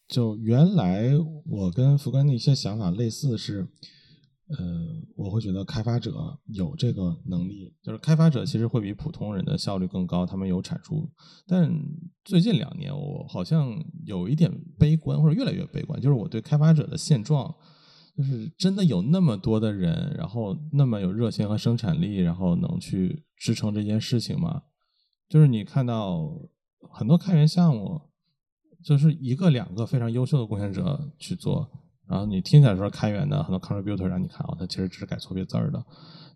就原来我跟福根的一些想法类似，是，呃，我会觉得开发者有这个能力，就是开发者其实会比普通人的效率更高，他们有产出。但最近两年，我好像有一点悲观，或者越来越悲观，就是我对开发者的现状。就是真的有那么多的人，然后那么有热情和生产力，然后能去支撑这件事情吗？就是你看到很多开源项目，就是一个两个非常优秀的贡献者去做，然后你听起来说开源的很多 contributor 让你看哦，他其实只是改错别字儿的，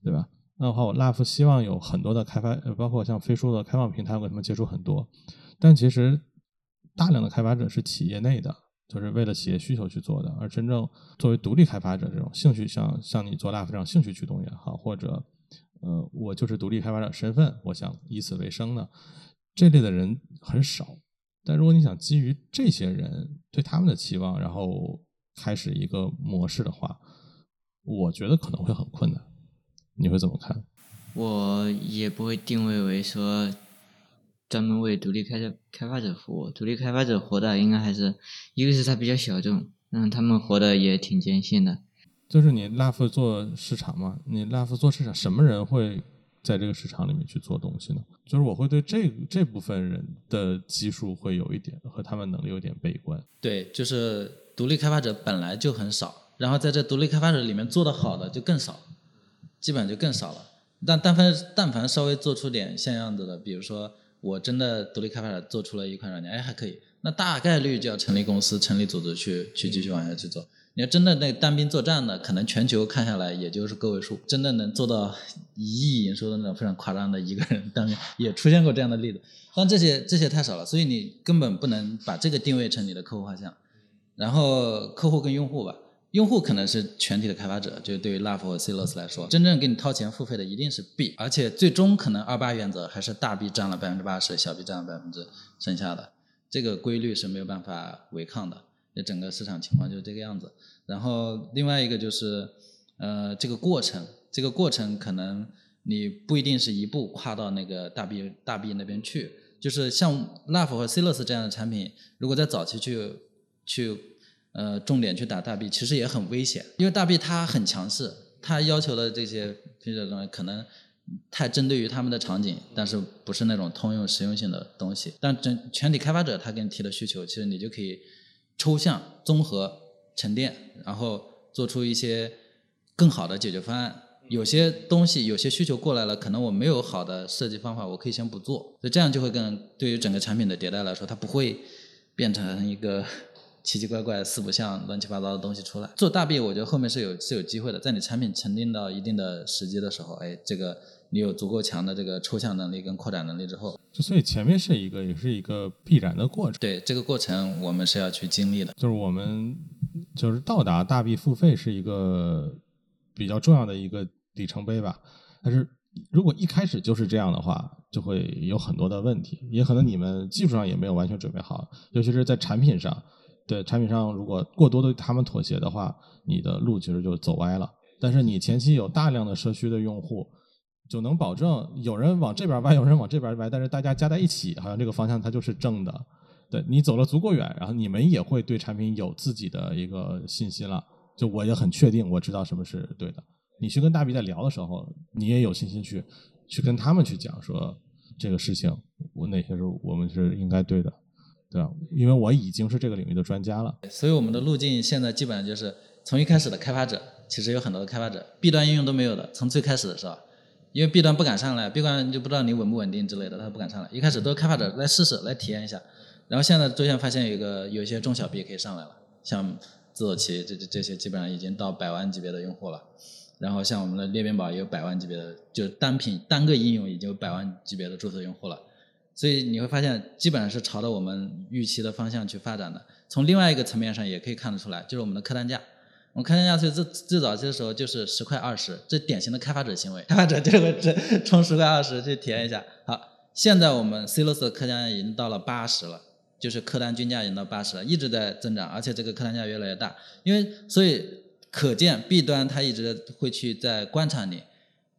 对吧？那的话，我 Love 希望有很多的开发，包括像飞书的开放平台，我跟他们接触很多，但其实大量的开发者是企业内的。就是为了企业需求去做的，而真正作为独立开发者这种兴趣，像像你做 l a 这样兴趣驱动也好，或者呃，我就是独立开发者身份，我想以此为生的，这类的人很少。但如果你想基于这些人对他们的期望，然后开始一个模式的话，我觉得可能会很困难。你会怎么看？我也不会定位为说专门为独立开发开发者服务。独立开发者活的应该还是一个是他比较小众，嗯，他们活的也挺艰辛的。就是你 LAF 做市场嘛，你 LAF 做市场，什么人会在这个市场里面去做东西呢？就是我会对这这部分人的基数会有一点和他们能力有点悲观。对，就是独立开发者本来就很少，然后在这独立开发者里面做的好的就更少，基本上就更少了。但但凡但凡稍微做出点像样子的，比如说我真的独立开发者做出了一款软件，哎还可以，那大概率就要成立公司、成立组织去去继续往下去做。你要真的那单兵作战的，可能全球看下来也就是个位数，真的能做到一亿营收的那种非常夸张的一个人单兵，也出现过这样的例子。但这些这些太少了，所以你根本不能把这个定位成你的客户画像。然后客户跟用户吧，用户可能是全体的开发者，就对于 Love 和 c l o s 来说，真正给你掏钱付费的一定是 B，而且最终可能二八原则还是大 B 占了百分之八十，小 B 占了百分之剩下的，这个规律是没有办法违抗的。这整个市场情况就是这个样子。然后另外一个就是，呃，这个过程，这个过程可能你不一定是一步跨到那个大 B 大 B 那边去。就是像 Love 和 c l o s 这样的产品，如果在早期去去呃重点去打大 B，其实也很危险，因为大 B 它很强势，它要求的这些这些东西可能太针对于他们的场景，但是不是那种通用实用性的东西。但整全体开发者他给你提的需求，其实你就可以。抽象、综合、沉淀，然后做出一些更好的解决方案。有些东西、有些需求过来了，可能我没有好的设计方法，我可以先不做。所以这样就会更对于整个产品的迭代来说，它不会变成一个奇奇怪怪、四不像、乱七八糟的东西出来。做大 B，我觉得后面是有是有机会的。在你产品沉淀到一定的时机的时候，哎，这个。你有足够强的这个抽象能力跟扩展能力之后，就所以前面是一个也是一个必然的过程。对这个过程，我们是要去经历的。就是我们就是到达大币付费是一个比较重要的一个里程碑吧。但是如果一开始就是这样的话，就会有很多的问题，也可能你们技术上也没有完全准备好，尤其是在产品上。对产品上，如果过多的他们妥协的话，你的路其实就走歪了。但是你前期有大量的社区的用户。就能保证有人往这边歪，有人往这边歪，但是大家加在一起，好像这个方向它就是正的。对你走了足够远，然后你们也会对产品有自己的一个信心了。就我也很确定，我知道什么是对的。你去跟大 B 在聊的时候，你也有信心去去跟他们去讲说这个事情，我哪些是我们是应该对的，对吧？因为我已经是这个领域的专家了。所以我们的路径现在基本上就是从一开始的开发者，其实有很多的开发者，B 端应用都没有的，从最开始的时候。因为 B 端不敢上来，B 端就不知道你稳不稳定之类的，他不敢上来。一开始都是开发者来试试，来体验一下。然后现在逐渐发现有一个有一些中小 B 可以上来了，像自走棋这这这些基本上已经到百万级别的用户了。然后像我们的裂变宝也有百万级别的，就单品单个应用已经有百万级别的注册用户了。所以你会发现基本上是朝着我们预期的方向去发展的。从另外一个层面上也可以看得出来，就是我们的客单价。我们客单价最最最早期的时候就是十块二十，这典型的开发者行为，开发者就会充十块二十去体验一下。好，现在我们 C 罗斯的客单价已经到了八十了，就是客单均价已经到八十了，一直在增长，而且这个客单价越来越大。因为所以可见 B 端它一直会去在观察你，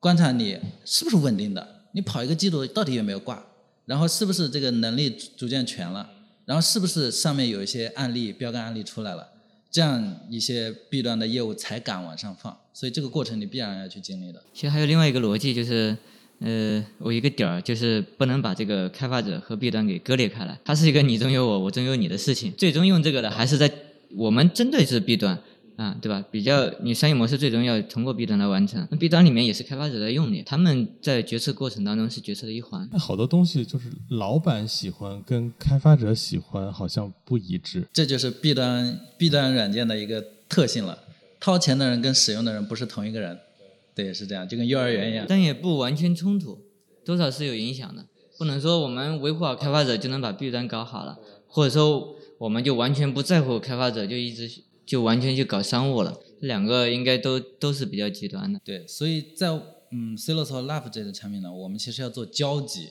观察你是不是稳定的，你跑一个季度到底有没有挂，然后是不是这个能力逐渐全了，然后是不是上面有一些案例标杆案例出来了。这样一些 B 端的业务才敢往上放，所以这个过程你必然要去经历的。其实还有另外一个逻辑，就是，呃，我一个点儿就是不能把这个开发者和 B 端给割裂开来，它是一个你中有我，我中有你的事情。最终用这个的还是在我们针对是 B 端。啊，对吧？比较你商业模式最终要通过 B 端来完成，那 B 端里面也是开发者在用的，他们在决策过程当中是决策的一环。那好多东西就是老板喜欢跟开发者喜欢好像不一致，这就是 B 端 B 端软件的一个特性了。掏钱的人跟使用的人不是同一个人，对，是这样，就跟幼儿园一样。但也不完全冲突，多少是有影响的。不能说我们维护好开发者就能把 B 端搞好了，或者说我们就完全不在乎开发者，就一直。就完全去搞商务了，这两个应该都都是比较极端的。对，所以在嗯，Celos 和 Love 这类产品呢，我们其实要做交集，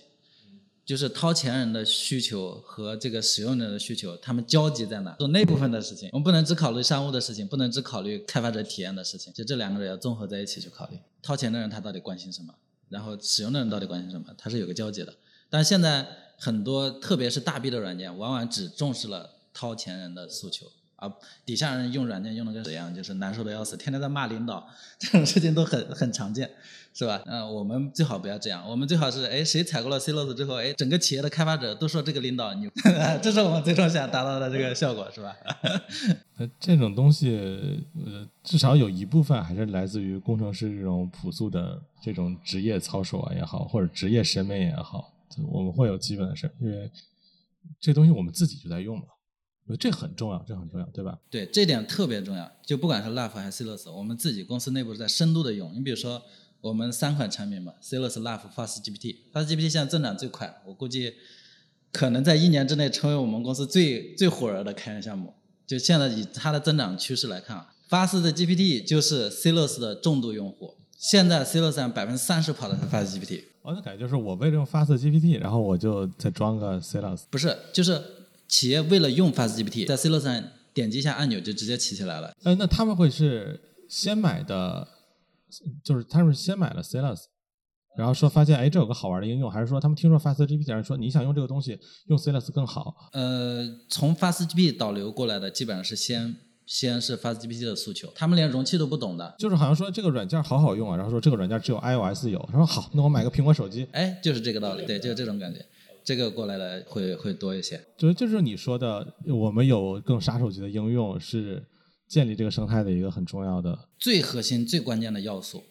就是掏钱人的需求和这个使用者的需求，他们交集在哪？做那部分的事情，我们不能只考虑商务的事情，不能只考虑开发者体验的事情，就这两个人要综合在一起去考虑。掏钱的人他到底关心什么？然后使用的人到底关心什么？它是有个交集的。但现在很多，特别是大 B 的软件，往往只重视了掏钱人的诉求。啊，底下人用软件用的跟怎样，就是难受的要死，天天在骂领导，这种事情都很很常见，是吧？嗯，我们最好不要这样，我们最好是，哎，谁采购了 Clos 之后，哎，整个企业的开发者都说这个领导牛，这是我们最终想达到的这个效果，是吧？那这种东西，呃，至少有一部分还是来自于工程师这种朴素的这种职业操守啊也好，或者职业审美也好，我们会有基本的事，因为这东西我们自己就在用嘛。这很重要，这很重要，对吧？对，这点特别重要。就不管是 Laugh 还是 Celos，我们自己公司内部在深度的用。你比如说，我们三款产品嘛，Celos、Laugh、FastGPT，FastGPT 现在增长最快，我估计可能在一年之内成为我们公司最最火热的开源项目。就现在以它的增长趋势来看啊，FastGPT 就是 Celos 的重度用户。现在 Celos 上百分之三十跑的是 FastGPT。我的感觉就是我为了用 FastGPT，然后我就再装个 Celos。不是，就是。企业为了用 FastGPT，在 Celos 上点击一下按钮就直接起起来了。呃，那他们会是先买的，就是他们是先买了 Celos，然后说发现哎这有个好玩的应用，还是说他们听说 FastGPT 人说你想用这个东西用 Celos 更好？呃，从 FastGPT 导流过来的基本上是先先是 FastGPT 的诉求，他们连容器都不懂的，就是好像说这个软件好好用啊，然后说这个软件只有 iOS 有，他说好，那我买个苹果手机。哎，就是这个道理，对，就是这种感觉。这个过来的会会多一些，就是就是你说的，我们有更杀手级的应用，是建立这个生态的一个很重要的、最核心、最关键的要素。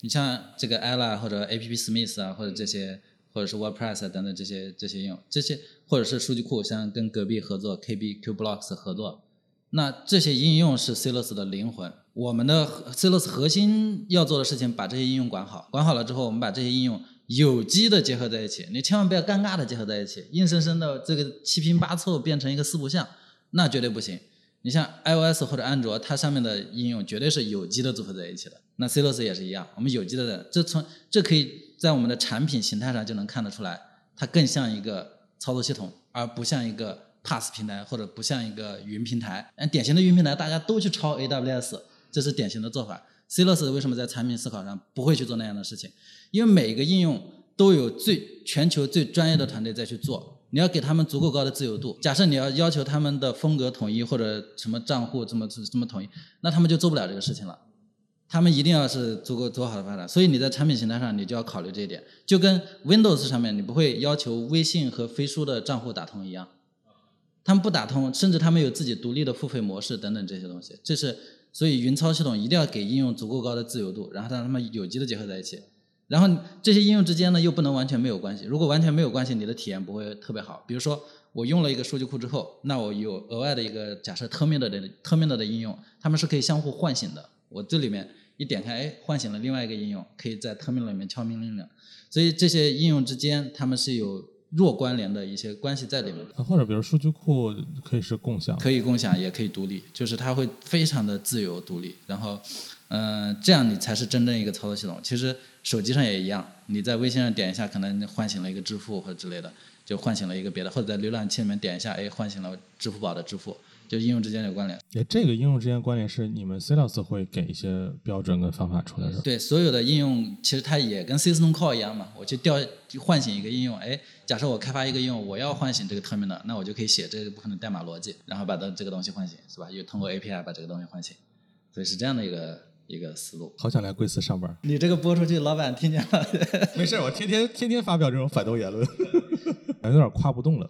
你像这个 Ella 或者 App Smith 啊，或者这些，或者是 WordPress 等等这些这些应用，这些或者是数据库，像跟隔壁合作 KB QBlocks 合作，那这些应用是 Celos 的灵魂。我们的 Celos 核心要做的事情，把这些应用管好，管好了之后，我们把这些应用。有机的结合在一起，你千万不要尴尬的结合在一起，硬生生的这个七拼八凑变成一个四不像，那绝对不行。你像 iOS 或者安卓，它上面的应用绝对是有机的组合在一起的。那 Clos 也是一样，我们有机的，这从这可以在我们的产品形态上就能看得出来，它更像一个操作系统，而不像一个 PaaS 平台或者不像一个云平台。嗯，典型的云平台大家都去抄 AWS，这是典型的做法。Celos 为什么在产品思考上不会去做那样的事情？因为每一个应用都有最全球最专业的团队在去做，你要给他们足够高的自由度。假设你要要求他们的风格统一或者什么账户这么这么统一，那他们就做不了这个事情了。他们一定要是足够做好的发展。所以你在产品形态上你就要考虑这一点。就跟 Windows 上面你不会要求微信和飞书的账户打通一样，他们不打通，甚至他们有自己独立的付费模式等等这些东西。这是所以云操系统一定要给应用足够高的自由度，然后让他们有机的结合在一起。然后这些应用之间呢，又不能完全没有关系。如果完全没有关系，你的体验不会特别好。比如说，我用了一个数据库之后，那我有额外的一个假设 terminal 的 terminal 的应用，它们是可以相互唤醒的。我这里面一点开，哎，唤醒了另外一个应用，可以在 terminal 里面敲命令了。所以这些应用之间，它们是有弱关联的一些关系在里面。或者比如数据库可以是共享，可以共享，也可以独立，就是它会非常的自由独立。然后。嗯，这样你才是真正一个操作系统。其实手机上也一样，你在微信上点一下，可能唤醒了一个支付或者之类的，就唤醒了一个别的，或者在浏览器里面点一下，哎，唤醒了支付宝的支付，就应用之间的关联。哎，这个应用之间关联是你们 Celos 会给一些标准跟方法出来是吧。对，所有的应用其实它也跟 System Call 一样嘛，我去调唤醒一个应用，哎，假设我开发一个应用，我要唤醒这个 terminal，那我就可以写这个部分的代码逻辑，然后把它这个东西唤醒，是吧？又通过 API 把这个东西唤醒，所以是这样的一个。一个思路，好想来贵司上班。你这个播出去，老板听见了。没事，我天天天天发表这种反动言论，有点夸不动了。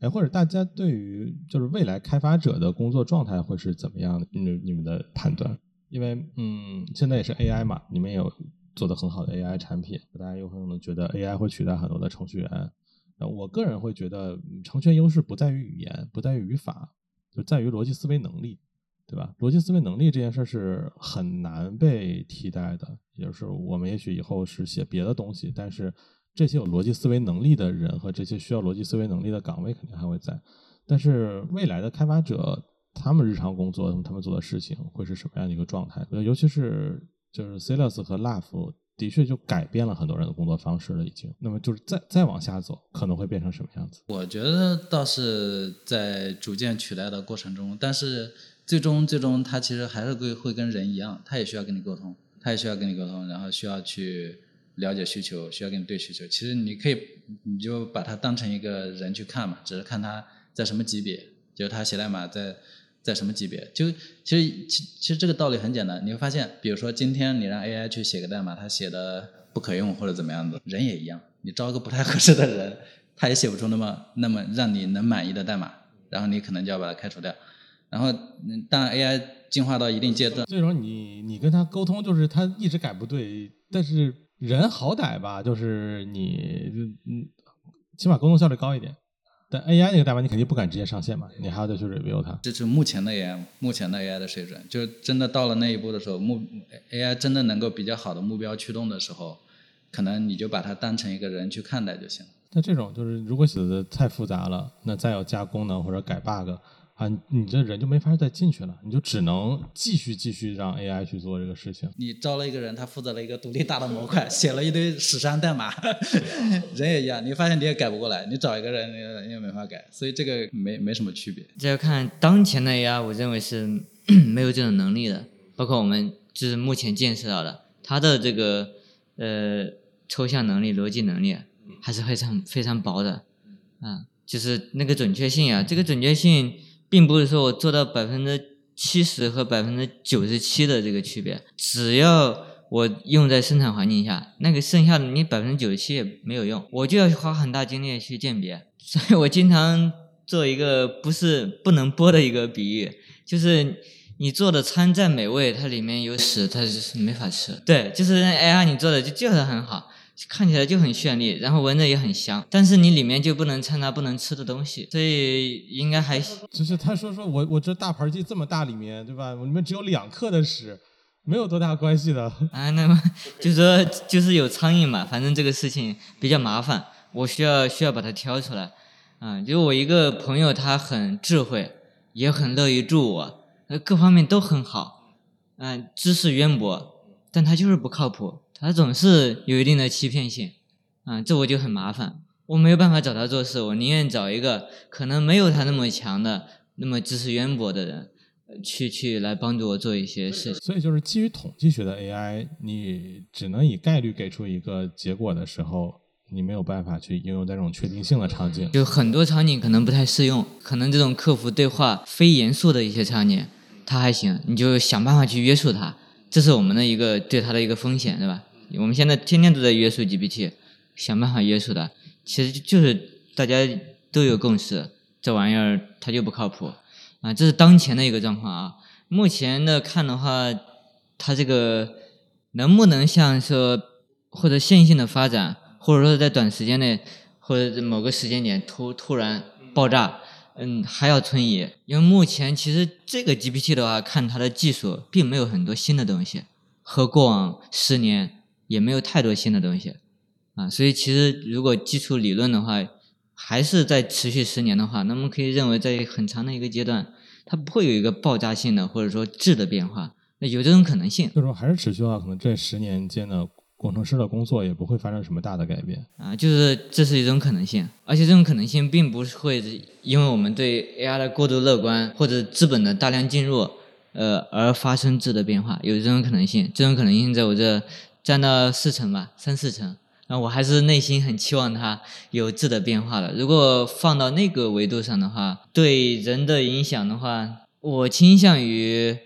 哎，或者大家对于就是未来开发者的工作状态会是怎么样的？你你们的判断？因为嗯，现在也是 AI 嘛，你们也有做的很好的 AI 产品，大家有可能觉得 AI 会取代很多的程序员。那我个人会觉得，程序员优势不在于语言，不在于语法，就在于逻辑思维能力。对吧？逻辑思维能力这件事是很难被替代的，也就是我们也许以后是写别的东西，但是这些有逻辑思维能力的人和这些需要逻辑思维能力的岗位肯定还会在。但是未来的开发者，他们日常工作，他们做的事情会是什么样的一个状态？尤其是就是 Celos 和 Love 的确就改变了很多人的工作方式了，已经。那么就是再再往下走，可能会变成什么样子？我觉得倒是在逐渐取代的过程中，但是最终最终它其实还是会会跟人一样，他也需要跟你沟通，他也需要跟你沟通，然后需要去了解需求，需要跟你对需求。其实你可以你就把它当成一个人去看嘛，只是看他在什么级别，就是他写代码在。在什么级别？就其实其其实这个道理很简单，你会发现，比如说今天你让 AI 去写个代码，他写的不可用或者怎么样子，人也一样，你招个不太合适的人，他也写不出那么那么让你能满意的代码，然后你可能就要把它开除掉。然后当 AI 进化到一定阶段，这种你你跟他沟通，就是他一直改不对，但是人好歹吧，就是你嗯，起码沟通效率高一点。但 AI 那个代码你肯定不敢直接上线嘛，你还要再去 review 它。这是目前的 AI，目前的 AI 的水准，就真的到了那一步的时候，目 AI 真的能够比较好的目标驱动的时候，可能你就把它当成一个人去看待就行了。那这种就是如果写的太复杂了，那再要加功能或者改 bug。啊，你这人就没法再进去了，你就只能继续继续让 AI 去做这个事情。你招了一个人，他负责了一个独立大的模块，写了一堆史山代码，人也一样，你发现你也改不过来，你找一个人你也没法改，所以这个没没什么区别。这要看当前的 AI，我认为是 没有这种能力的，包括我们就是目前见识到的，它的这个呃抽象能力、逻辑能力还是非常非常薄的，啊，就是那个准确性啊，这个准确性。并不是说我做到百分之七十和百分之九十七的这个区别，只要我用在生产环境下，那个剩下的你百分之九十七也没有用，我就要花很大精力去鉴别。所以我经常做一个不是不能播的一个比喻，就是你做的餐再美味，它里面有屎，它是没法吃。对，就是 AI 你做的就就是很好。看起来就很绚丽，然后闻着也很香，但是你里面就不能掺杂不能吃的东西，所以应该还就是他说说我我这大盘鸡这么大里面对吧？里面只有两克的屎，没有多大关系的啊。那么就是说就是有苍蝇嘛，反正这个事情比较麻烦，我需要需要把它挑出来啊。就我一个朋友，他很智慧，也很乐于助我，呃，各方面都很好，嗯，知识渊博，但他就是不靠谱。他总是有一定的欺骗性，啊，这我就很麻烦，我没有办法找他做事，我宁愿找一个可能没有他那么强的、那么知识渊博的人，去去来帮助我做一些事情。所以就是基于统计学的 AI，你只能以概率给出一个结果的时候，你没有办法去应用在这种确定性的场景。就很多场景可能不太适用，可能这种客服对话非严肃的一些场景，它还行，你就想办法去约束它。这是我们的一个对它的一个风险，对吧？我们现在天天都在约束 GPT，想办法约束它。其实就是大家都有共识，这玩意儿它就不靠谱啊。这是当前的一个状况啊。目前的看的话，它这个能不能像说或者线性的发展，或者说在短时间内或者某个时间点突突然爆炸？嗯，还要存疑，因为目前其实这个 GPT 的话，看它的技术并没有很多新的东西，和过往十年也没有太多新的东西，啊，所以其实如果基础理论的话，还是在持续十年的话，那么可以认为在很长的一个阶段，它不会有一个爆炸性的或者说质的变化，那有这种可能性。就是说还是持续的话，可能这十年间的。工程师的工作也不会发生什么大的改变啊，就是这是一种可能性，而且这种可能性并不会因为我们对 AI 的过度乐观或者资本的大量进入，呃而发生质的变化，有这种可能性，这种可能性在我这占到四成吧，三四成，那我还是内心很期望它有质的变化的。如果放到那个维度上的话，对人的影响的话，我倾向于，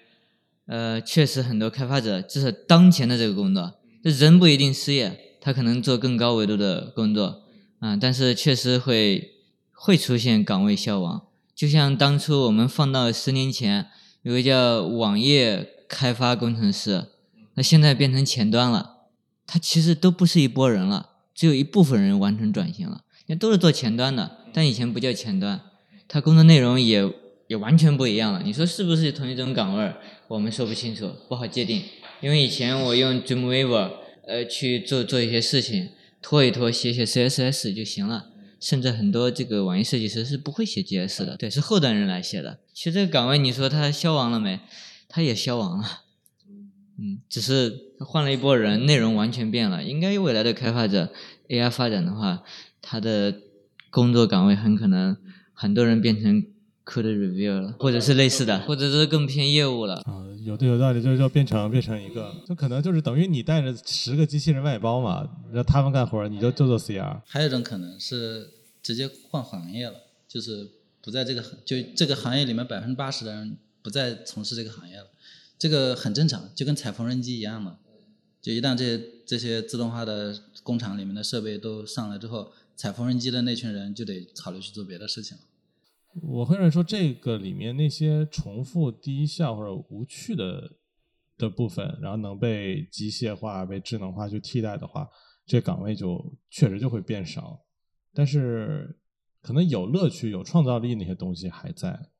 呃，确实很多开发者，就是当前的这个工作。人不一定失业，他可能做更高维度的工作啊，但是确实会会出现岗位消亡。就像当初我们放到十年前，有个叫网页开发工程师，那现在变成前端了，他其实都不是一拨人了，只有一部分人完成转型了，那都是做前端的，但以前不叫前端，他工作内容也也完全不一样了。你说是不是同一种岗位？我们说不清楚，不好界定。因为以前我用 Dreamweaver，呃，去做做一些事情，拖一拖，写写 CSS 就行了。甚至很多这个网页设计师是不会写 JS 的，对，是后端人来写的。其实这个岗位，你说它消亡了没？它也消亡了。嗯，只是换了一波人，内容完全变了。应该未来的开发者 AI 发展的话，他的工作岗位很可能很多人变成 code review 了，或者是类似的，或者是更偏业务了。啊，有的有道理，就就变成变成一个，就可能就是等于你带着十个机器人外包嘛，让他们干活，你就就做 CR。还有一种可能是直接换行业了，就是不在这个就这个行业里面百分之八十的人不再从事这个行业了。这个很正常，就跟踩缝纫机一样嘛。就一旦这些这些自动化的工厂里面的设备都上来之后，踩缝纫机的那群人就得考虑去做别的事情了。我会认为说，这个里面那些重复、低效或者无趣的的部分，然后能被机械化、被智能化去替代的话，这岗位就确实就会变少。但是，可能有乐趣、有创造力那些东西还在。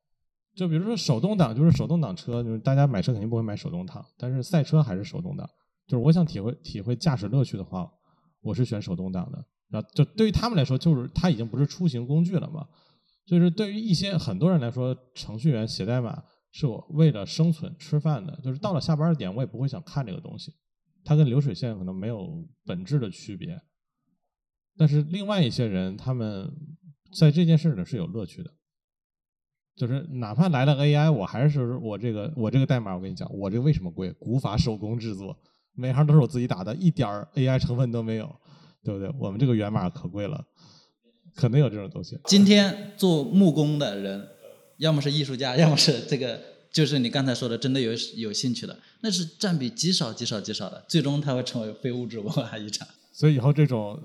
就比如说手动挡，就是手动挡车，就是大家买车肯定不会买手动挡，但是赛车还是手动挡。就是我想体会体会驾驶乐趣的话，我是选手动挡的。然后就对于他们来说，就是它已经不是出行工具了嘛。就是对于一些很多人来说，程序员写代码是我为了生存吃饭的。就是到了下班点，我也不会想看这个东西，它跟流水线可能没有本质的区别。但是另外一些人，他们在这件事呢是有乐趣的。就是哪怕来了 AI，我还是我这个我这个代码，我跟你讲，我这个为什么贵？古法手工制作，每行都是我自己打的，一点 AI 成分都没有，对不对？我们这个源码可贵了，可能有这种东西。今天做木工的人，要么是艺术家，要么是这个，就是你刚才说的，真的有有兴趣的，那是占比极少极少极少的，最终它会成为非物质文化遗产。所以以后这种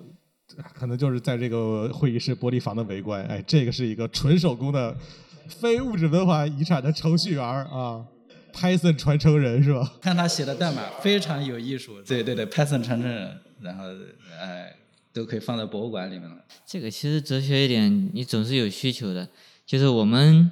可能就是在这个会议室玻璃房的围观，哎，这个是一个纯手工的。非物质文化遗产的程序员啊，Python 传承人是吧？看他写的代码非常有艺术，对对对，Python 传承人，然后哎，都可以放在博物馆里面了。这个其实哲学一点，你总是有需求的，就是我们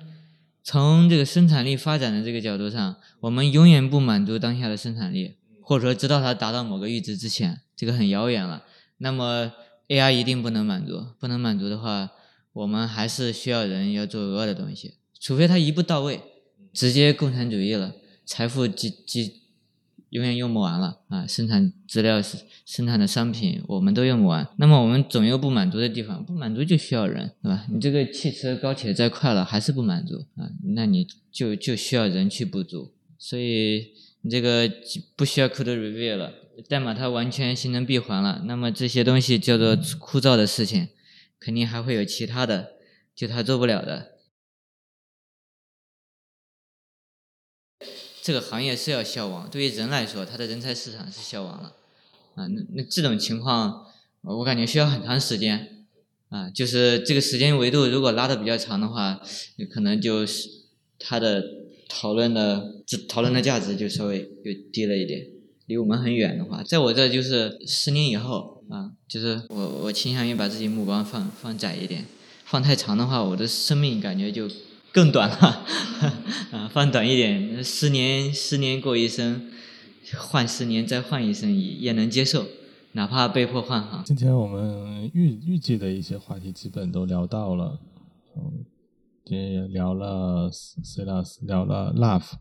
从这个生产力发展的这个角度上，我们永远不满足当下的生产力，或者说直到它达到某个阈值之前，这个很遥远了。那么 AI 一定不能满足，不能满足的话。我们还是需要人要做额外的东西，除非他一步到位，直接共产主义了，财富积积永远用不完了啊！生产资料生产的商品，我们都用不完。那么我们总有不满足的地方，不满足就需要人，对吧？你这个汽车高铁再快了，还是不满足啊？那你就就需要人去补足。所以你这个不需要 code review 了，代码它完全形成闭环了。那么这些东西叫做枯燥的事情。肯定还会有其他的，就他做不了的。这个行业是要消亡，对于人来说，他的人才市场是消亡了。啊，那那这种情况，我感觉需要很长时间。啊，就是这个时间维度如果拉的比较长的话，可能就是它的讨论的这讨论的价值就稍微就低了一点。离我们很远的话，在我这就是十年以后。啊，就是我我倾向于把自己目光放放窄一点，放太长的话，我的生命感觉就更短了。啊，放短一点，十年十年过一生，换十年再换一生也也能接受，哪怕被迫换哈。今天我们预预计的一些话题基本都聊到了，嗯，今天也聊了 C 聊了 Love，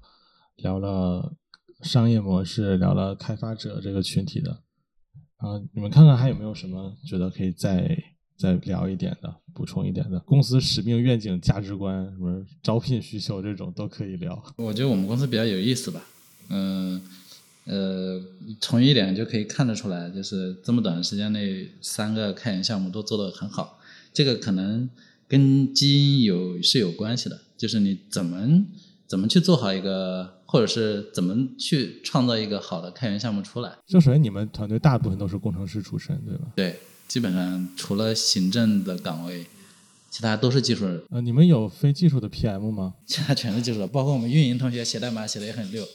聊了商业模式，聊了开发者这个群体的。啊，你们看看还有没有什么觉得可以再再聊一点的、补充一点的？公司使命、愿景、价值观，什么招聘需求这种都可以聊。我觉得我们公司比较有意思吧，嗯呃，从一点就可以看得出来，就是这么短的时间内，三个开源项目都做得很好。这个可能跟基因有是有关系的，就是你怎么怎么去做好一个。或者是怎么去创造一个好的开源项目出来？就首先你们团队大部分都是工程师出身，对吧？对，基本上除了行政的岗位，其他都是技术人。呃，你们有非技术的 PM 吗？其他全是技术的，包括我们运营同学写代码写的也很溜。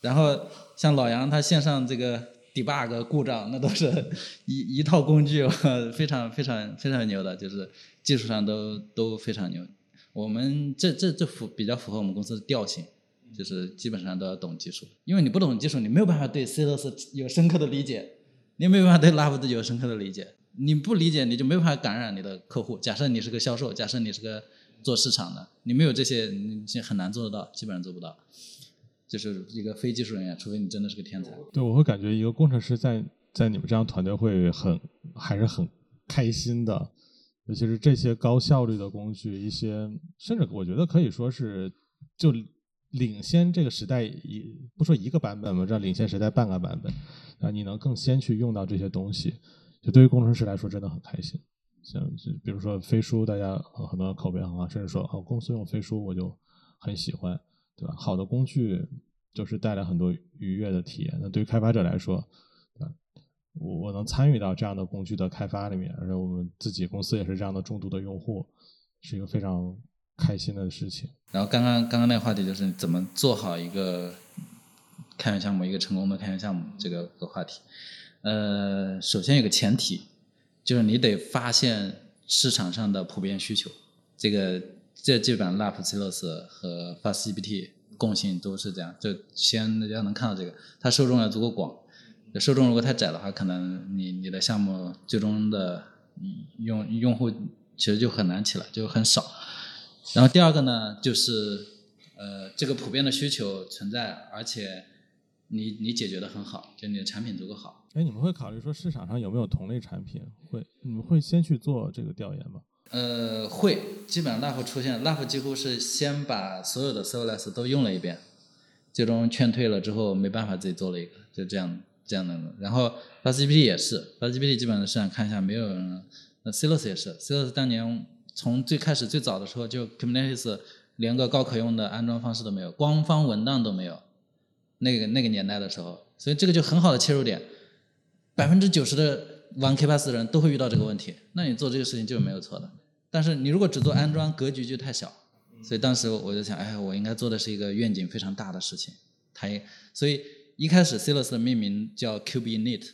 然后像老杨他线上这个 debug 故障，那都是一一套工具，非常非常非常牛的，就是技术上都都非常牛。我们这这这符比较符合我们公司的调性。就是基本上都要懂技术，因为你不懂技术，你没有办法对 C 罗斯有深刻的理解，你也没有办法对 Love 有深刻的理解。你不理解，你就没办法感染你的客户。假设你是个销售，假设你是个做市场的，你没有这些，你很难做得到，基本上做不到。就是一个非技术人员，除非你真的是个天才。对，我会感觉一个工程师在在你们这样团队会很还是很开心的，尤其是这些高效率的工具，一些甚至我觉得可以说是就领先这个时代一不说一个版本吧，这领先时代半个版本啊，你能更先去用到这些东西，就对于工程师来说真的很开心。像比如说飞书，大家很多口碑很好，甚至说哦公司用飞书我就很喜欢，对吧？好的工具就是带来很多愉悦的体验。那对于开发者来说，我我能参与到这样的工具的开发里面，而且我们自己公司也是这样的重度的用户，是一个非常开心的事情。然后刚刚刚刚那个话题就是怎么做好一个开源项目，一个成功的开源项目这个个话题。呃，首先有个前提，就是你得发现市场上的普遍需求。这个这基本上 LAP、Celos 和 FastGPT 共性都是这样，就先大家能看到这个，它受众要足够广。受众如果太窄的话，可能你你的项目最终的用用户其实就很难起来，就很少。然后第二个呢，就是呃，这个普遍的需求存在，而且你你解决的很好，就你的产品足够好。哎，你们会考虑说市场上有没有同类产品？会你们会先去做这个调研吗？呃，会，基本上 LAF 出现，LAF 几乎是先把所有的 Serverless 都用了一遍，最终劝退了之后没办法自己做了一个，就这样这样的。然后 FastGPT 也是，FastGPT 基本上市场看一下没有人，那 Celos 也是，Celos 当年从最开始最早的时候就 Kubernetes 连个高可用的安装方式都没有，官方文档都没有，那个那个年代的时候，所以这个就很好的切入点，百分之九十的玩 K8s 的人都会遇到这个问题，那你做这个事情就是没有错的。但是你如果只做安装，格局就太小，所以当时我就想，哎，我应该做的是一个愿景非常大的事情。它也，所以一开始 Celos 的命名叫 KubeInit，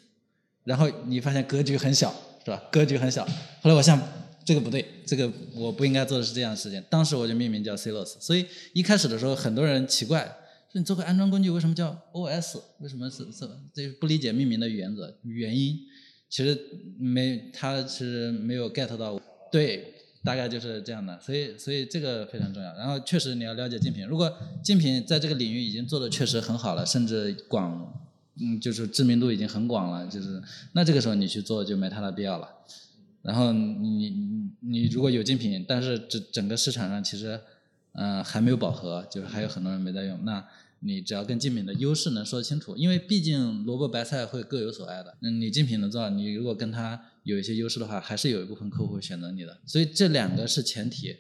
然后你发现格局很小，是吧？格局很小。后来我想，这个不对，这个我不应该做的是这样的事情。当时我就命名叫 Celos。所以一开始的时候，很多人奇怪，你做个安装工具为什么叫 OS？为什么是是这不理解命名的原则原因？其实没，他其实没有 get 到。对，大概就是这样的。所以所以这个非常重要。然后确实你要了解竞品，如果竞品在这个领域已经做的确实很好了，甚至广，嗯，就是知名度已经很广了，就是那这个时候你去做就没太大必要了。然后你你你如果有竞品，但是整整个市场上其实，嗯、还没有饱和，就是还有很多人没在用，那你只要跟竞品的优势能说清楚，因为毕竟萝卜白菜会各有所爱的。嗯，你竞品能做到，你如果跟他有一些优势的话，还是有一部分客户会选择你的。所以这两个是前提，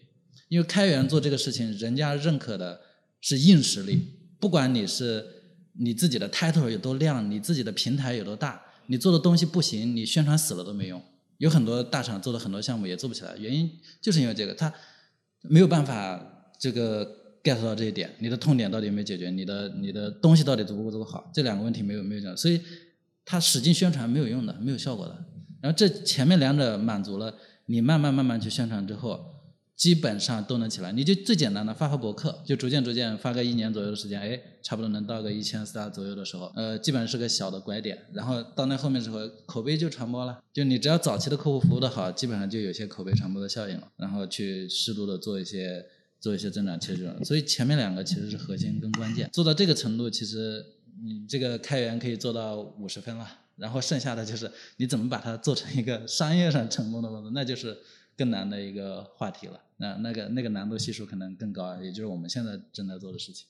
因为开源做这个事情，人家认可的是硬实力，不管你是你自己的 title 有多亮，你自己的平台有多大，你做的东西不行，你宣传死了都没用。有很多大厂做的很多项目也做不起来，原因就是因为这个，他没有办法这个 get 到这一点，你的痛点到底有没有解决，你的你的东西到底足不足够好，这两个问题没有没有讲，所以他使劲宣传没有用的，没有效果的。然后这前面两者满足了，你慢慢慢慢去宣传之后，基本上都能起来。你就最简单的发发博客，就逐渐逐渐发个一年左右的时间，哎，差不多能到个一千仨左右的时候，呃，基本上是个小的拐点。然后到那后面之后，口碑就传播了。就你只要早期的客户服务的好，基本上就有些口碑传播的效应了。然后去适度的做一些做一些增长，其实就。所以前面两个其实是核心跟关键。做到这个程度，其实你这个开源可以做到五十分了。然后剩下的就是你怎么把它做成一个商业上成功的公司，那就是更难的一个话题了。那那个那个难度系数可能更高，也就是我们现在正在做的事情。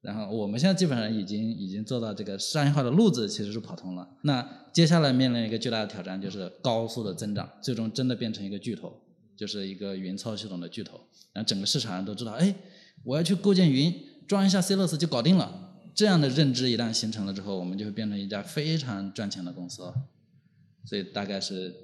然后我们现在基本上已经已经做到这个商业化的路子其实是跑通了。那接下来面临一个巨大的挑战，就是高速的增长，最终真的变成一个巨头，就是一个云操系统的巨头。然后整个市场上都知道，哎，我要去构建云，装一下 Celos 就搞定了。这样的认知一旦形成了之后，我们就会变成一家非常赚钱的公司了。所以大概是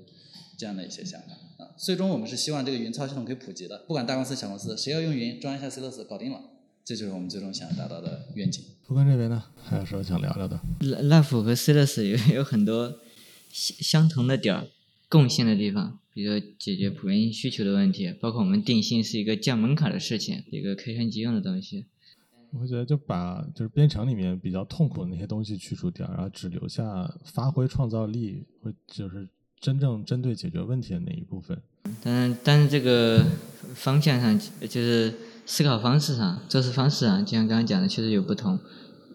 这样的一些想法啊。最终我们是希望这个云操系统可以普及的，不管大公司小公司，谁要用云，装一下 Celos 搞定了，这就是我们最终想达到的愿景。福哥这边呢，还有什么想聊聊的？？Life 和 Celos 有有很多相相同的点儿，共性的地方，比如说解决普遍需求的问题，包括我们定性是一个降门槛的事情，一个开源即用的东西。我会觉得就把就是编程里面比较痛苦的那些东西去除掉，然后只留下发挥创造力，或就是真正针对解决问题的那一部分。但但是这个方向上就是思考方式上、做事方式上，就像刚刚讲的，确实有不同。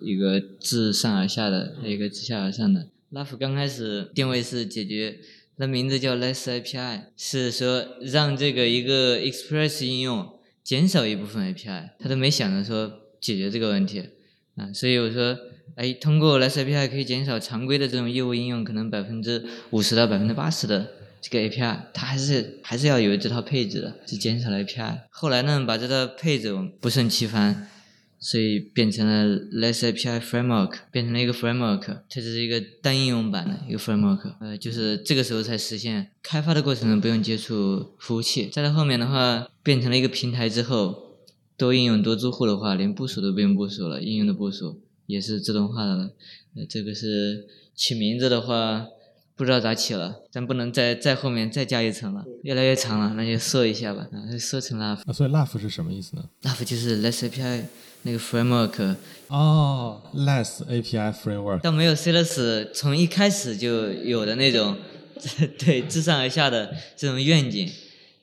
一个自上而下的，还有一个自下而上的。Love 刚开始定位是解决，那名字叫 Less API，是说让这个一个 Express 应用减少一部分 API，他都没想着说解决这个问题啊。所以我说，哎，通过 Less API 可以减少常规的这种业务应用可能百分之五十到百分之八十的这个 API，它还是还是要有这套配置的，是减少了 API。后来呢，把这套配置不胜其烦。所以变成了 Less API Framework，变成了一个 Framework，它只是一个单应用版的一个 Framework。呃，就是这个时候才实现开发的过程中不用接触服务器。再到后面的话，变成了一个平台之后，多应用多租户的话，连部署都不用部署了，应用的部署也是自动化的了。呃，这个是起名字的话。不知道咋起了，咱不能再再后面再加一层了，越来越长了，那就缩一下吧，啊，缩成 Love。啊，所以 Love 是什么意思呢？Love 就是 Less API 那个 framework。哦，Less API framework。倒没有 c l e s 从一开始就有的那种，对，自上而下的这种愿景，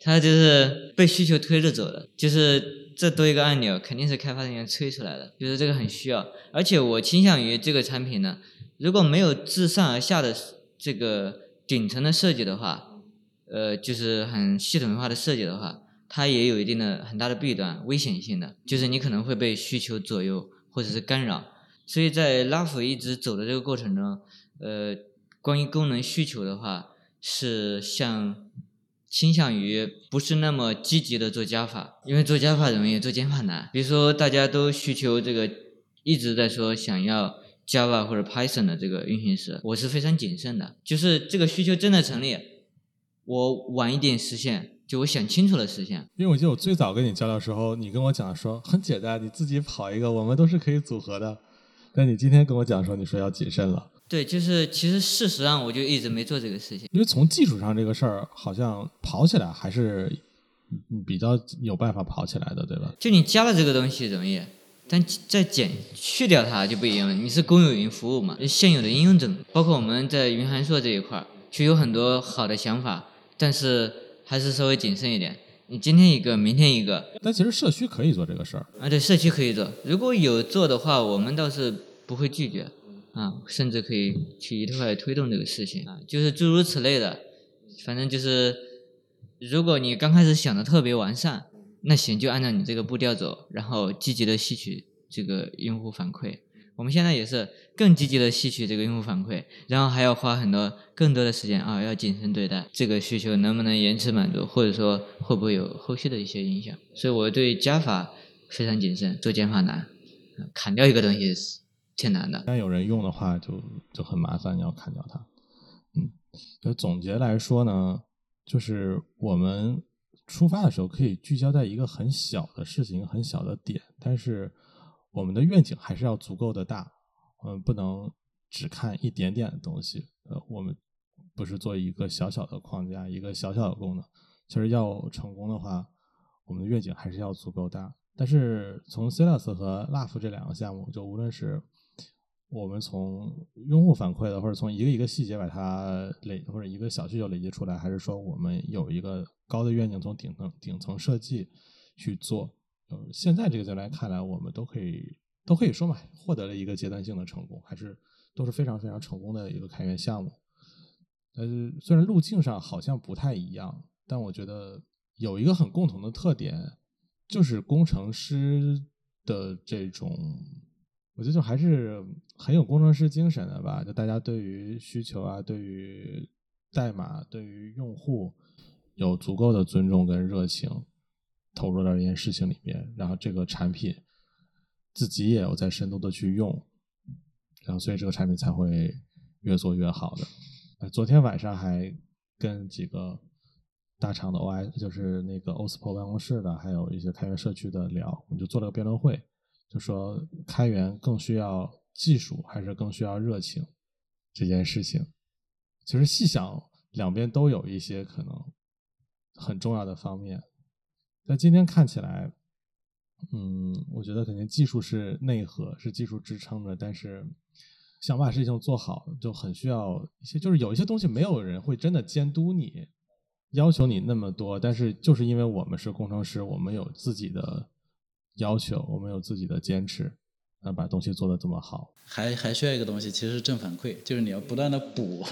它就是被需求推着走的，就是这多一个按钮，肯定是开发人员催出来的，就是这个很需要。而且我倾向于这个产品呢，如果没有自上而下的。这个顶层的设计的话，呃，就是很系统化的设计的话，它也有一定的很大的弊端、危险性的，就是你可能会被需求左右或者是干扰。所以在拉夫一直走的这个过程中，呃，关于功能需求的话，是向倾向于不是那么积极的做加法，因为做加法容易，做减法难。比如说大家都需求这个一直在说想要。Java 或者 Python 的这个运行时，我是非常谨慎的。就是这个需求真的成立，我晚一点实现，就我想清楚了实现。因为我记得我最早跟你交流的时候，你跟我讲说很简单，你自己跑一个，我们都是可以组合的。但你今天跟我讲说，你说要谨慎了。对，就是其实事实上我就一直没做这个事情。因为从技术上这个事儿，好像跑起来还是比较有办法跑起来的，对吧？就你加了这个东西容易。但再减去掉它就不一样了。你是公有云服务嘛？现有的应用怎么？包括我们在云函数这一块儿，就有很多好的想法，但是还是稍微谨慎一点。你今天一个，明天一个。但其实社区可以做这个事儿啊，对，社区可以做。如果有做的话，我们倒是不会拒绝啊，甚至可以去一块推动这个事情啊，就是诸如此类的。反正就是，如果你刚开始想的特别完善。那行，就按照你这个步调走，然后积极的吸取这个用户反馈。我们现在也是更积极的吸取这个用户反馈，然后还要花很多更多的时间啊，要谨慎对待这个需求能不能延迟满足，或者说会不会有后续的一些影响。所以我对加法非常谨慎，做减法难，砍掉一个东西是挺难的。但有人用的话就就很麻烦，你要砍掉它。嗯，就总结来说呢，就是我们。出发的时候可以聚焦在一个很小的事情、很小的点，但是我们的愿景还是要足够的大，嗯，不能只看一点点的东西。呃，我们不是做一个小小的框架、一个小小的功能。其实要成功的话，我们的愿景还是要足够大。但是从 c e l a s 和 Love 这两个项目，就无论是我们从用户反馈的，或者从一个一个细节把它累，或者一个小需求累积出来，还是说我们有一个高的愿景，从顶层顶层设计去做。呃，现在这个阶段看来，我们都可以都可以说嘛，获得了一个阶段性的成功，还是都是非常非常成功的一个开源项目。呃，虽然路径上好像不太一样，但我觉得有一个很共同的特点，就是工程师的这种。我觉得就还是很有工程师精神的吧，就大家对于需求啊，对于代码，对于用户有足够的尊重跟热情，投入到这件事情里面，然后这个产品自己也有在深度的去用，然后所以这个产品才会越做越好的。昨天晚上还跟几个大厂的 OI，就是那个 OSPO 办公室的，还有一些开源社区的聊，我们就做了个辩论会。就说开源更需要技术还是更需要热情这件事情，其实细想两边都有一些可能很重要的方面。但今天看起来，嗯，我觉得肯定技术是内核，是技术支撑的。但是想把事情做好，就很需要一些，就是有一些东西没有人会真的监督你，要求你那么多。但是就是因为我们是工程师，我们有自己的。要求，我们有自己的坚持，啊，把东西做得这么好。还还需要一个东西，其实是正反馈，就是你要不断的补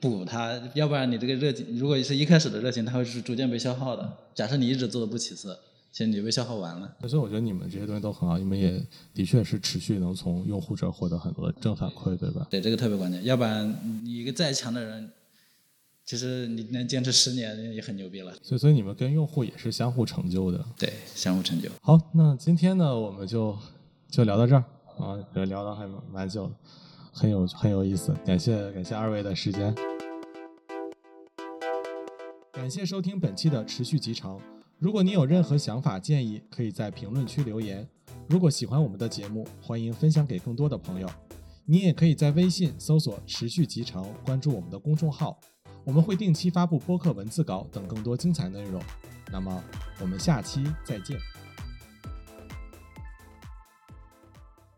补它，要不然你这个热情，如果是一开始的热情，它会是逐渐被消耗的。假设你一直做的不起色，其实你就被消耗完了。所以我觉得你们这些东西都很好，你们也的确是持续能从用户这儿获得很多的正反馈，对吧？对，这个特别关键，要不然你一个再强的人，其实你能坚持十年也很牛逼了。所以，所以你们跟用户也是相互成就的。对，相互成就。好，那今天呢，我们就就聊到这儿啊，也聊的还蛮蛮久的，很有很有意思。感谢感谢二位的时间，感谢收听本期的持续集成。如果你有任何想法建议，可以在评论区留言。如果喜欢我们的节目，欢迎分享给更多的朋友。你也可以在微信搜索“持续集成”，关注我们的公众号，我们会定期发布播客文字稿等更多精彩内容。那么，我们下期再见。